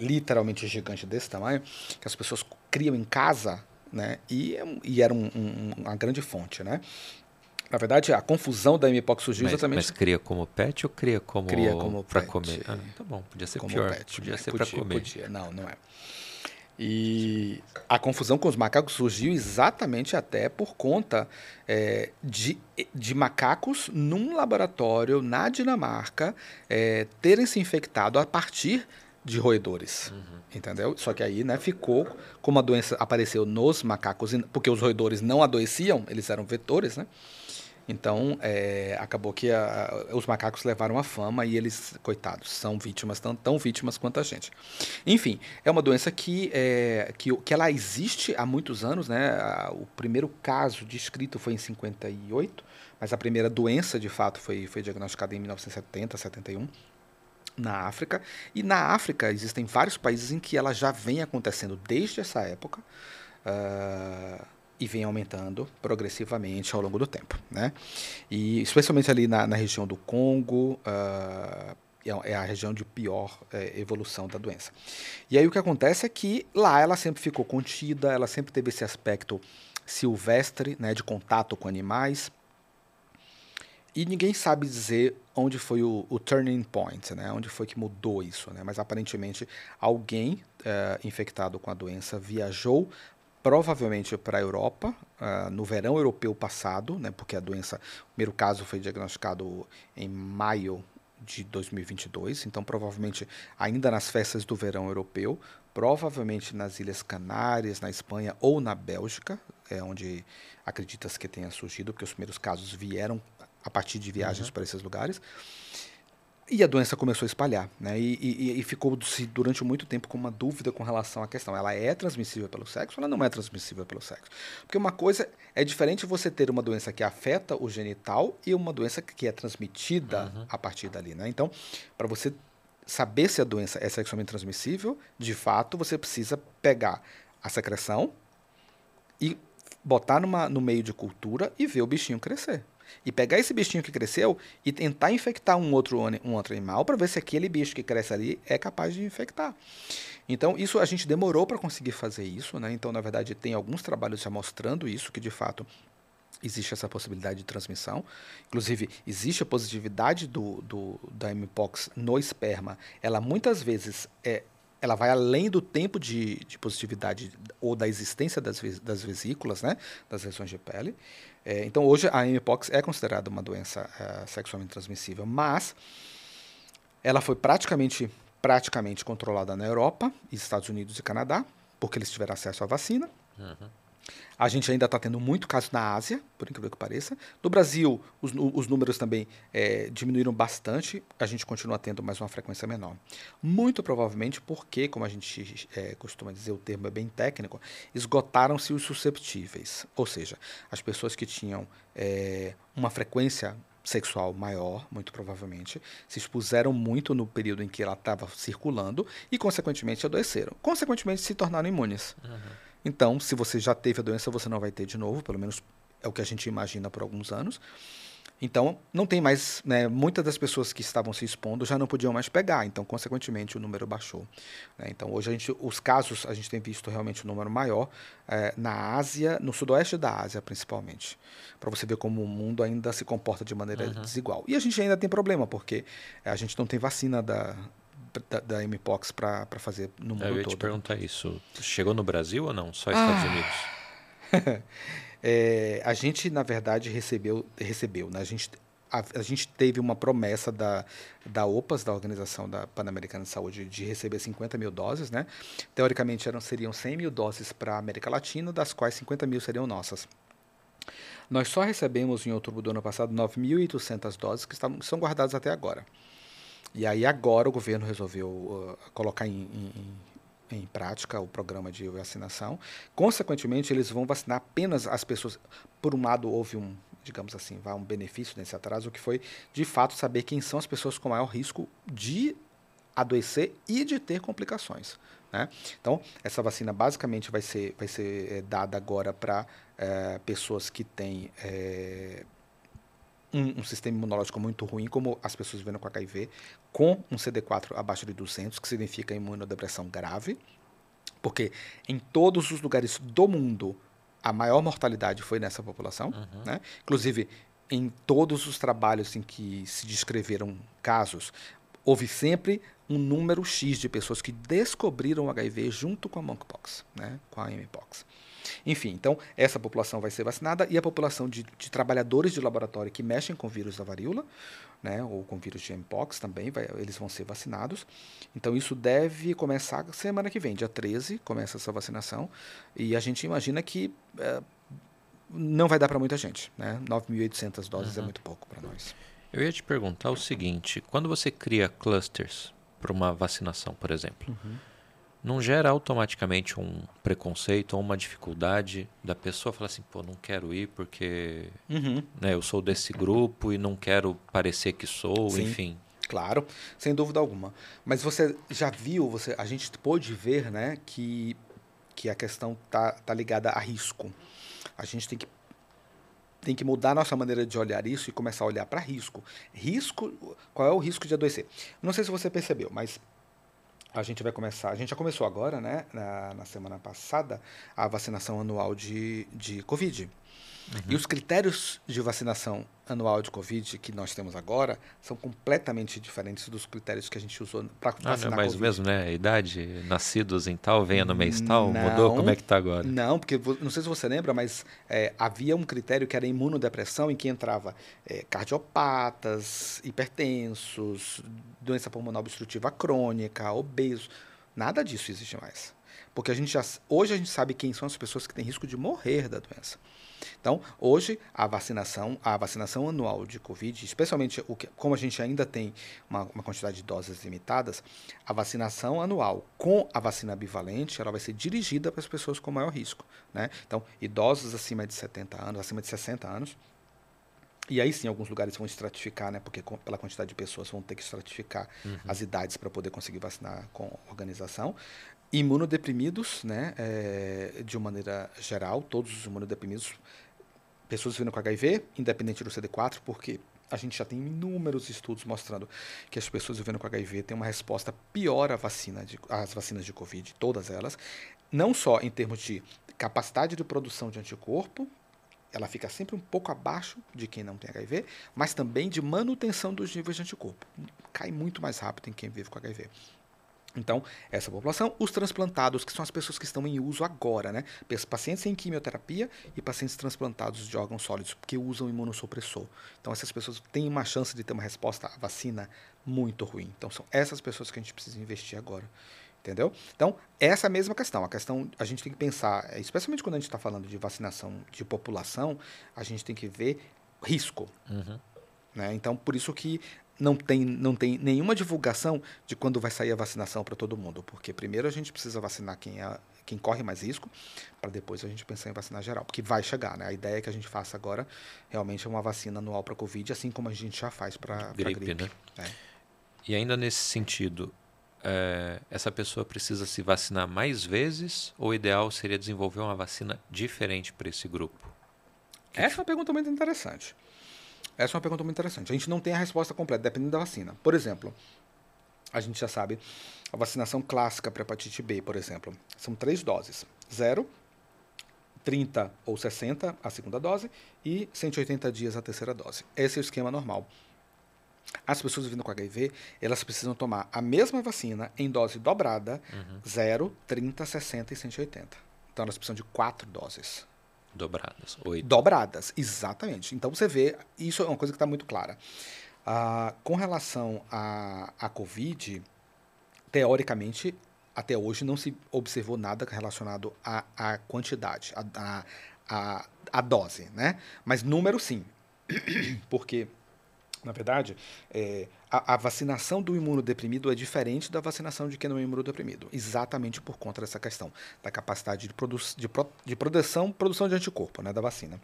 literalmente gigante desse tamanho, que as pessoas criam em casa, né? E, é e era um- um- uma grande fonte, né? Na verdade, a confusão da mpox surgiu Mas, exatamente mas cria como pet ou cria como, Cria como pet. comer? Ah, tá bom, podia ser como pior. pet, podia né? ser pra comer. Podia, não, não é. E a confusão com os macacos surgiu exatamente até por conta é, de, de macacos num laboratório na Dinamarca é, terem se infectado a partir de roedores. Entendeu? Só que aí né, ficou, como a doença apareceu nos macacos, porque os roedores não adoeciam, eles eram vetores, né? Então, é, acabou que a- os macacos levaram a fama e eles, coitados, são vítimas, tão, tão vítimas quanto a gente. Enfim, é uma doença que, é, que, que ela existe há muitos anos, né? A- O primeiro caso descrito foi em 58, mas a primeira doença, de fato, foi, foi diagnosticada em 1970, 71 na África. E na África existem vários países em que ela já vem acontecendo desde essa época ah, e vem aumentando progressivamente ao longo do tempo, né? E especialmente ali na, na região do Congo, ah, é a- é região de pior eh, evolução da doença. E aí o que acontece é que lá ela sempre ficou contida, ela sempre teve esse aspecto silvestre, né, de contato com animais. E ninguém sabe dizer onde foi o, o turning point, né? Onde foi que mudou isso, né? Mas aparentemente alguém eh, infectado com a doença viajou provavelmente para a Europa ah, no verão europeu passado, né? Porque a doença, o primeiro caso foi diagnosticado em maio de 2022, então provavelmente ainda nas festas do verão europeu, provavelmente nas Ilhas Canárias, na Espanha ou na Bélgica, é onde acredita-se que tenha surgido, porque os primeiros casos vieram a partir de viagens para esses lugares. E a doença começou a espalhar, né? E, e- e ficou-se durante muito tempo com uma dúvida com relação à questão. Ela é transmissível pelo sexo ou ela não é transmissível pelo sexo? Porque uma coisa é diferente você ter uma doença que afeta o genital e uma doença que é transmitida a partir dali, né? Então, para você saber se a doença é sexualmente transmissível, de fato, você precisa pegar a secreção e botar numa, no meio de cultura e ver o bichinho crescer. E pegar esse bichinho que cresceu e tentar infectar um outro, um outro animal para ver se aquele bicho que cresce ali é capaz de infectar. Então, isso a gente demorou para conseguir fazer isso, né? Então, na verdade, tem alguns trabalhos já mostrando isso, que de fato existe essa possibilidade de transmissão. Inclusive, existe a positividade do, do, da mpox no esperma. Ela muitas vezes é, ela vai além do tempo de, de positividade ou da existência das, das vesículas, né? Das lesões de pele. É, então, hoje, a mpox é considerada uma doença eh, sexualmente transmissível, mas ela foi praticamente, praticamente controlada na Europa, Estados Unidos e Canadá, porque eles tiveram acesso à vacina. A gente ainda está tendo muito caso na Ásia, por incrível que pareça. No Brasil, os, os números também eh, diminuíram bastante. A gente continua tendo mais uma frequência menor. Muito provavelmente porque, como a gente eh, costuma dizer, o termo é bem técnico, esgotaram-se os susceptíveis. Ou seja, as pessoas que tinham eh, uma frequência sexual maior, muito provavelmente, se expuseram muito no período em que ela estava circulando e, consequentemente, adoeceram. Consequentemente, se tornaram imunes. Então, se você já teve a doença, você não vai ter de novo, pelo menos é o que a gente imagina por alguns anos. Então, não tem mais, né, muitas das pessoas que estavam se expondo já não podiam mais pegar, então, consequentemente, o número baixou. Né? Então, hoje, a gente, os casos, a gente tem visto realmente um número maior é, na Ásia, no sudoeste da Ásia, principalmente, para você ver como o mundo ainda se comporta de maneira uhum. desigual. E a gente ainda tem problema, porque a gente não tem vacina da, da, da Mpox para fazer no mundo todo. Eu ia te perguntar isso. Chegou no Brasil ou não? Só Estados ah. Unidos? [laughs] É, a gente, na verdade, recebeu, recebeu né? a, gente, a, a, gente teve uma promessa da, da OPAS, da Organização da Pan-Americana de Saúde, de receber 50 mil doses. Né? Teoricamente, eram, seriam 100 mil doses para a América Latina, das quais 50 mil seriam nossas. Nós só recebemos, em outubro do ano passado, 9.800 doses que estão, são guardadas até agora. E aí, agora, o governo resolveu uh, colocar em, em em prática o programa de vacinação. Consequentemente, eles vão vacinar apenas as pessoas. Por um lado, houve um, digamos assim, um benefício nesse atraso, que foi, de fato, saber quem são as pessoas com maior risco de adoecer e de ter complicações. Né? Então, essa vacina basicamente vai ser, vai ser é, dada agora para é, eh, pessoas que têm é, um, um, sistema imunológico muito ruim, como as pessoas vivendo com HIV, com um CD4 abaixo de 200, que significa imunodepressão grave, porque em todos os lugares do mundo a maior mortalidade foi nessa população, uhum. né? Inclusive, em todos os trabalhos em que se descreveram casos, houve sempre um número X de pessoas que descobriram o HIV junto com a monkeypox, né? com a mpox. Enfim, então essa população vai ser vacinada e a população de, de trabalhadores de laboratório que mexem com vírus da varíola, né, ou com vírus de mpox também, vai, eles vão ser vacinados. Então isso deve começar semana que vem, dia 13, começa essa vacinação. E a gente imagina que é, não vai dar para muita gente. Né? 9.800 doses é uhum. é muito pouco para nós. Eu ia te perguntar o seguinte: quando você cria clusters para uma vacinação, por exemplo, uhum não gera automaticamente um preconceito ou uma dificuldade da pessoa falar assim, pô, não quero ir porque uhum. né, eu sou desse grupo e não quero parecer que sou, Sim, enfim. Claro, sem dúvida alguma. Mas você já viu, você, a gente pôde ver né, que, que a questão tá, tá ligada a risco. A gente tem que tem que mudar a nossa maneira de olhar isso e começar a olhar para risco. Risco, qual é o risco de adoecer? Não sei se você percebeu, mas a gente vai começar, a gente já começou agora, né, na, na semana passada, a vacinação anual de, de Covid. Uhum. E os critérios de vacinação anual de Covid que nós temos agora são completamente diferentes dos critérios que a gente usou para vacinar ah, não é mais COVID. mesmo, né? idade, nascidos em tal, venha no mês tal, não, mudou? Como é que está agora? Não, porque não sei se você lembra, mas é, havia um critério que era imunodepressão, em que entrava é, cardiopatas, hipertensos, doença pulmonar obstrutiva crônica, obesos. Nada disso existe mais. Porque a gente já, hoje a gente sabe quem são as pessoas que têm risco de morrer da doença. Então, hoje, a vacinação, a vacinação anual de Covid, especialmente o que, como a gente ainda tem uma, uma, quantidade de doses limitadas, a vacinação anual com a vacina bivalente, ela vai ser dirigida para as pessoas com maior risco. Né? Então, idosos acima de 70 anos, acima de 60 anos, e aí sim, alguns lugares vão estratificar, né? Porque com, pela quantidade de pessoas vão ter que estratificar uhum. as idades para poder conseguir vacinar com organização. Imunodeprimidos, né? É, de uma maneira geral, todos os imunodeprimidos, pessoas vivendo com HIV, independente do CD4, porque a gente já tem inúmeros estudos mostrando que as pessoas vivendo com HIV têm uma resposta pior à vacina de, às vacinas de Covid, todas elas, não só em termos de capacidade de produção de anticorpo, ela fica sempre um pouco abaixo de quem não tem HIV, mas também de manutenção dos níveis de anticorpo. Cai muito mais rápido em quem vive com HIV. Então, essa população, os transplantados, que são as pessoas que estão em uso agora, né? Pacientes em quimioterapia e pacientes transplantados de órgãos sólidos que usam imunossupressor. Então, essas pessoas têm uma chance de ter uma resposta à vacina muito ruim. Então, são essas pessoas que a gente precisa investir agora. Entendeu? Então, essa é mesma questão. A questão, a gente tem que pensar, especialmente quando a gente está falando de vacinação de população, a gente tem que ver risco. Uhum. Né? Então, por isso que não tem, não tem nenhuma divulgação de quando vai sair a vacinação para todo mundo, porque primeiro a gente precisa vacinar quem, é, quem corre mais risco, para depois a gente pensar em vacinar geral, porque vai chegar, né? A ideia que a gente faça agora realmente é uma vacina anual para Covid, assim como a gente já faz para gripe. gripe. Né? É. E ainda nesse sentido, é, essa pessoa precisa se vacinar mais vezes ou o ideal seria desenvolver uma vacina diferente para esse grupo? Essa é uma pergunta muito interessante. Essa é uma pergunta muito interessante. A gente não tem a resposta completa, dependendo da vacina. Por exemplo, a gente já sabe, a vacinação clássica para hepatite B, por exemplo, são três doses: 0, 30 ou 60 a segunda dose e 180 dias a terceira dose. Esse é o esquema normal. As pessoas vivendo com HIV, elas precisam tomar a mesma vacina em dose dobrada, uhum. 0, 30, 60 e 180. Então elas precisam de quatro doses. Dobradas. Oito. Dobradas, exatamente. Então você vê, isso é uma coisa que está muito clara. Ah, com relação à, à Covid, teoricamente, até hoje não se observou nada relacionado à, à quantidade, à, à, à dose, né? Mas número sim. [clears throat] Porque na verdade, é, a, a, vacinação do imunodeprimido é diferente da vacinação de quem não é imunodeprimido, exatamente por conta dessa questão da capacidade de, produ de, pro de produção, produção de anticorpo né, da vacina.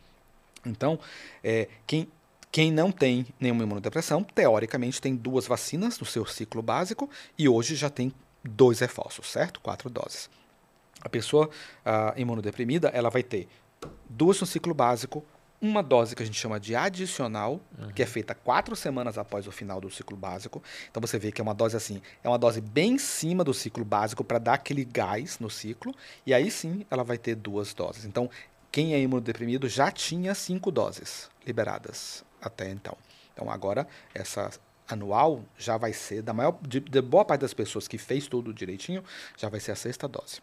Então, é, quem, quem não tem nenhuma imunodepressão, teoricamente tem duas vacinas no seu ciclo básico e hoje já tem dois reforços, certo? Quatro doses. A pessoa uh, imunodeprimida, ela vai ter duas no ciclo básico, uma dose que a gente chama de adicional, uhum. que é feita quatro semanas após o final do ciclo básico. Então você vê que é uma dose assim, é uma dose bem em cima do ciclo básico para dar aquele gás no ciclo, e aí sim ela vai ter duas doses. Então, quem é imunodeprimido já tinha cinco doses liberadas até então. Então agora essa anual já vai ser da maior de, de boa parte das pessoas que fez tudo direitinho, já vai ser a sexta dose.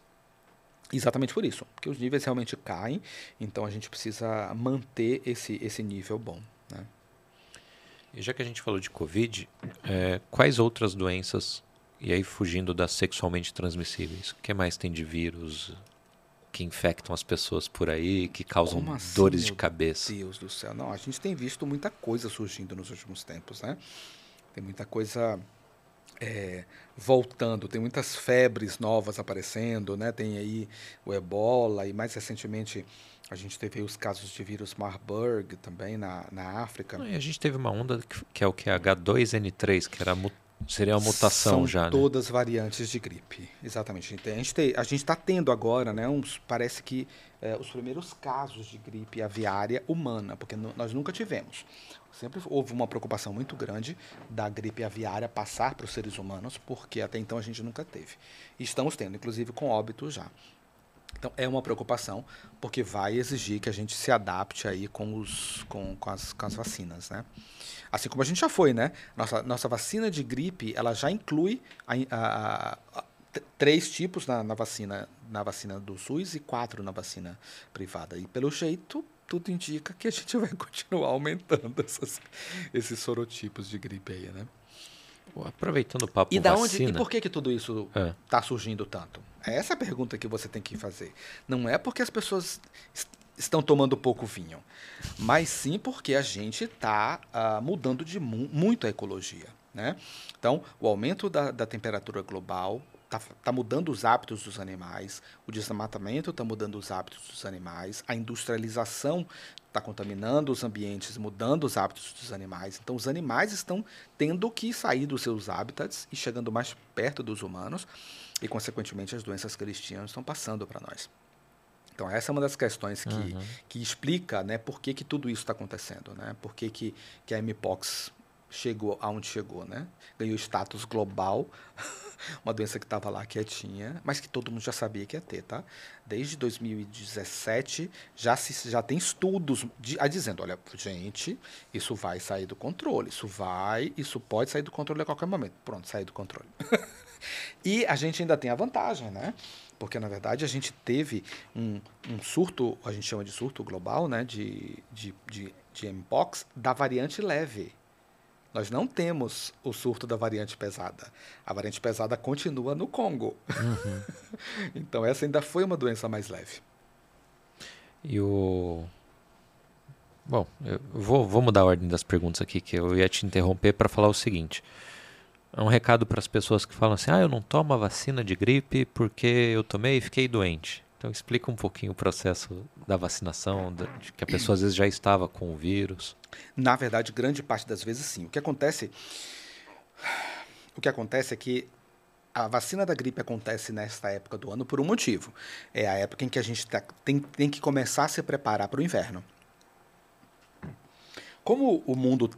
Exatamente por isso, porque os níveis realmente caem, então a gente precisa manter esse, esse nível bom. Né? E já que a gente falou de Covid, é, quais outras doenças, e aí fugindo das sexualmente transmissíveis, o que mais tem de vírus que infectam as pessoas por aí, que causam assim, dores de cabeça? Meu Deus do céu, não, a gente tem visto muita coisa surgindo nos últimos tempos, né? Tem muita coisa é, voltando, tem muitas febres novas aparecendo, né? Tem aí o ebola e mais recentemente a gente teve os casos de vírus Marburg também na, na África. E a gente teve uma onda que, é o que H2N3, que era seria uma mutação São já, né? todas variantes de gripe, exatamente. A gente a gente está tendo agora, né? Uns parece que é, os primeiros casos de gripe aviária humana, porque nós nunca tivemos. Sempre houve uma preocupação muito grande da gripe aviária passar para os seres humanos, porque até então a gente nunca teve. E estamos tendo, inclusive com óbito já. Então é uma preocupação, porque vai exigir que a gente se adapte aí com, os, com, com, as, com as vacinas, né? Assim como a gente já foi, né? Nossa, nossa vacina de gripe, ela já inclui a, a, a, três tipos na, na, vacina na vacina do SUS e quatro na vacina privada. E pelo jeito, tudo indica que a gente vai continuar aumentando essas, esses sorotipos de gripe aí, né? Aproveitando o papo e da onde e por que que tudo isso está é. Tá surgindo tanto? É essa a pergunta que você tem que fazer. Não é porque as pessoas estão tomando pouco vinho, mas sim porque a gente está uh, ah, mudando de mu muito a ecologia. Né? Então, o aumento da, da temperatura global está tá mudando os hábitos dos animais, o desmatamento está mudando os hábitos dos animais, a industrialização está contaminando os ambientes, mudando os hábitos dos animais. Então, os animais estão tendo que sair dos seus hábitats e chegando mais perto dos humanos, e, consequentemente, as doenças que eles tinham estão passando para nós. Então, essa é uma das questões que, uhum. que explica né, por que, que tudo isso está acontecendo, né? por que, que, que a MPOX chegou aonde chegou, né? Ganhou status global, [laughs] uma doença que estava lá quietinha, mas que todo mundo já sabia que ia ter, tá? Desde 2017 já se já tem estudos de, a dizendo, olha, gente, isso vai sair do controle, isso vai, isso pode sair do controle a qualquer momento. Pronto, sair do controle. [laughs] e a gente ainda tem a vantagem, né? Porque na verdade a gente teve um, um surto, a gente chama de surto global, né? De, de, de, de Mpox da variante leve. Nós não temos o surto da variante pesada. A variante pesada continua no Congo. Uhum. [laughs] então, essa ainda foi uma doença mais leve. E o. Bom, eu vou, vou mudar a ordem das perguntas aqui, que eu ia te interromper para falar o seguinte. É um recado para as pessoas que falam assim: ah, eu não tomo a vacina de gripe porque eu tomei e fiquei doente. Então, explica um pouquinho o processo da vacinação, de que a pessoa às vezes já estava com o vírus. Na verdade, grande parte das vezes sim. O que acontece, o que acontece é que a vacina da gripe acontece nesta época do ano por um motivo. É a época em que a gente tá, tem, tem que começar a se preparar para o inverno. Como o mundo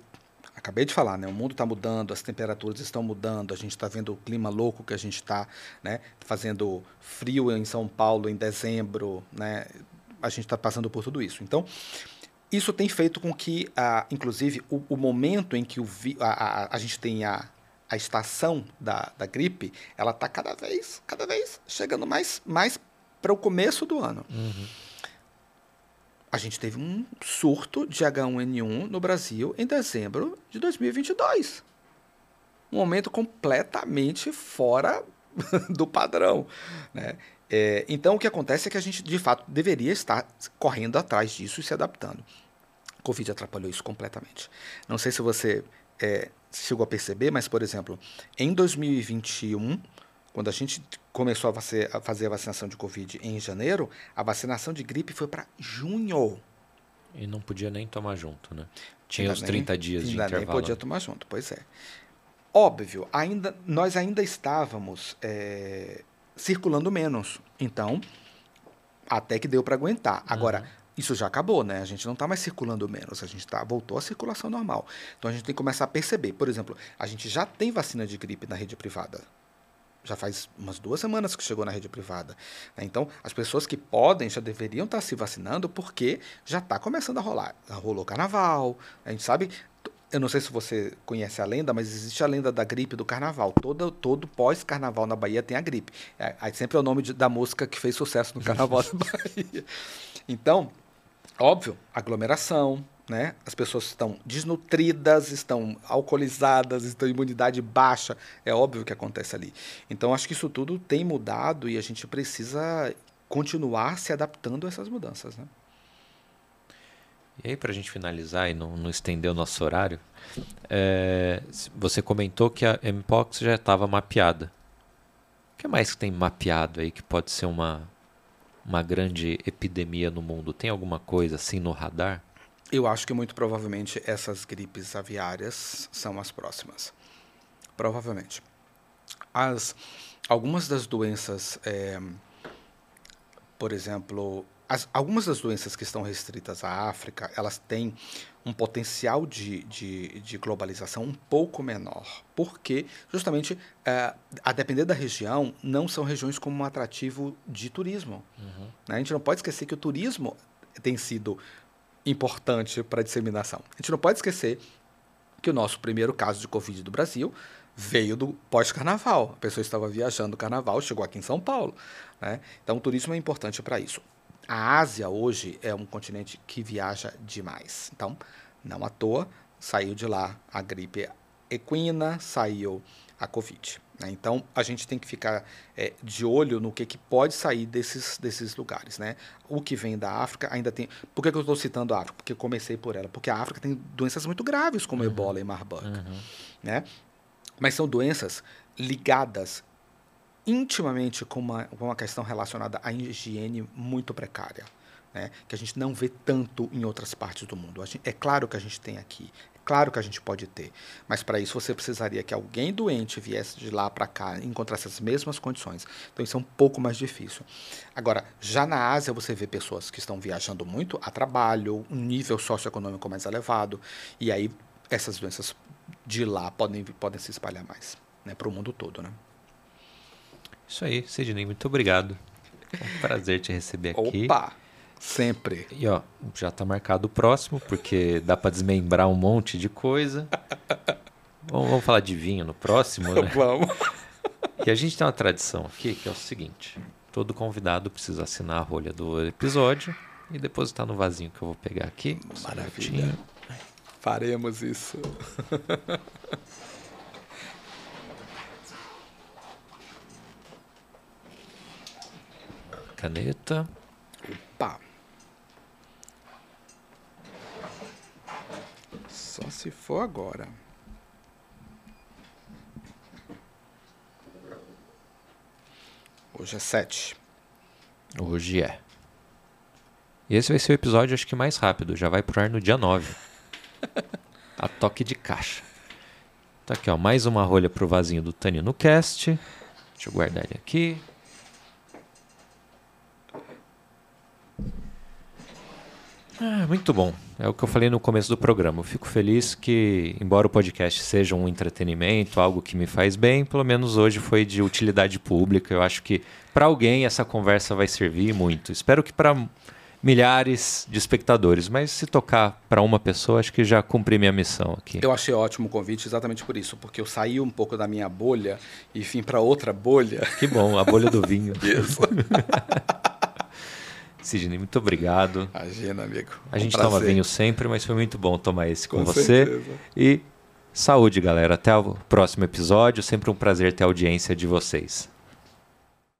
acabei de falar, né? O mundo está mudando, as temperaturas estão mudando, a gente está vendo o clima louco que a gente está, né? Fazendo frio em São Paulo em dezembro, né? A gente está passando por tudo isso. Então, isso tem feito com que, ah, inclusive, o, o, momento em que o vi, a, a, a gente tem a, a estação da, da gripe, ela está cada vez, cada vez chegando mais, mais para o começo do ano. Uhum a gente teve um surto de H1N1 no Brasil em dezembro de 2022. Um aumento completamente fora [laughs] do padrão. Né? É, então, o que acontece é que a gente, de fato, deveria estar correndo atrás disso e se adaptando. O Covid atrapalhou isso completamente. Não sei se você é, chegou a perceber, mas, por exemplo, em 2021, quando a gente começou a, a fazer a vacinação de Covid em janeiro, a vacinação de gripe foi para junho. E não podia nem tomar junto, né? Tinha ainda os 30 nem, dias de intervalo. nem podia tomar junto, pois é. Óbvio, ainda, nós ainda estávamos é, circulando menos. Então, até que deu para aguentar. Agora, uhum. isso já acabou, né? A gente não está mais circulando menos, a gente tá, voltou à circulação normal. Então a gente tem que começar a perceber. Por exemplo, a gente já tem vacina de gripe na rede privada já faz umas duas semanas que chegou na rede privada. Né? Então, as pessoas que podem já deveriam estar se vacinando porque já está começando a rolar. Rolou carnaval, a gente sabe. Eu não sei se você conhece a lenda, mas existe a lenda da gripe do carnaval. Todo, todo pós-carnaval na Bahia tem a gripe. É, aí sempre é o nome de, da música que fez sucesso no carnaval da [laughs] Bahia. Então, óbvio, aglomeração, né? As pessoas estão desnutridas, estão alcoolizadas, estão em imunidade baixa. É óbvio que acontece ali. Então, acho que isso tudo tem mudado e a gente precisa continuar se adaptando a essas mudanças. Né? E aí, para a gente finalizar e não, não, estender o nosso horário, é, você comentou que a Mpox já estava mapeada. O que mais que tem mapeado aí que pode ser uma, uma grande epidemia no mundo? Tem alguma coisa assim no radar? Eu acho que muito provavelmente essas gripes aviárias são as próximas. Provavelmente. As, algumas das doenças, é, por exemplo, as, algumas das doenças que estão restritas à África, elas têm um potencial de, de, de globalização um pouco menor, porque justamente é, a depender da região, não são regiões como um atrativo de turismo. Uhum. Né? A gente não pode esquecer que o turismo tem sido importante para a disseminação. A gente não pode esquecer que o nosso primeiro caso de Covid do Brasil veio do pós-carnaval. A pessoa estava viajando no carnaval, chegou aqui em São Paulo. Né? Então, o turismo é importante para isso. A Ásia hoje é um continente que viaja demais. Então, não à toa, saiu de lá a gripe equina, saiu a Covid. Né? Então, a gente tem que ficar é, de olho no que, que pode sair desses, desses lugares. Né? O que vem da África ainda tem. Por que, que eu estou citando a África? Porque eu comecei por ela. Porque a África tem doenças muito graves, como uhum. ebola e marburg. Uhum. Né? Mas são doenças ligadas intimamente com uma, com uma questão relacionada à higiene muito precária. Né, que a gente não vê tanto em outras partes do mundo. Gente, é claro que a gente tem aqui, Claro que a gente pode ter, mas para isso você precisaria que alguém doente viesse de lá para cá e encontrasse as mesmas condições. Então isso é um pouco mais difícil. Agora, já na Ásia você vê pessoas que estão viajando muito a trabalho, um nível socioeconômico mais elevado, e aí essas doenças de lá podem, podem se espalhar mais né, para o mundo todo. Né? Isso aí, Sidney, muito obrigado. É um prazer te receber aqui. Opa! Sempre. E ó, já tá marcado o próximo, porque dá para desmembrar um monte de coisa. vamos, vamos, falar de vinho no próximo, né? [laughs] vamos. E a gente tem uma tradição aqui que é o seguinte: todo convidado precisa assinar a rolha do episódio e depositar no vasinho que eu vou pegar aqui. Maravilha. Faremos isso. Caneta. Opa. Só se for agora. Hoje é 7. Hoje é. E esse vai ser o episódio, acho que mais rápido. Já vai pro ar no dia 9. [laughs] A toque de caixa. Tá aqui, ó. Mais uma rolha pro vasinho do Tanino Cast. Deixa eu guardar ele aqui. Ah, muito bom. É o que eu falei no começo do programa. Eu fico feliz que, embora o podcast seja um entretenimento, algo que me faz bem, pelo menos hoje foi de utilidade pública. Eu acho que para alguém essa conversa vai servir muito. Espero que para milhares de espectadores, mas se tocar para uma pessoa, acho que já cumpri minha missão aqui. Eu achei ótimo o convite exatamente por isso, porque eu saí um pouco da minha bolha e vim para outra bolha. Que bom, a bolha do vinho. [laughs] Isso. [laughs] Sidney, muito obrigado. Imagina, amigo. A gente toma vinho sempre, mas foi muito bom tomar esse com, Com você. certeza. E saúde, galera. Até o próximo episódio. Sempre um prazer ter a audiência de vocês.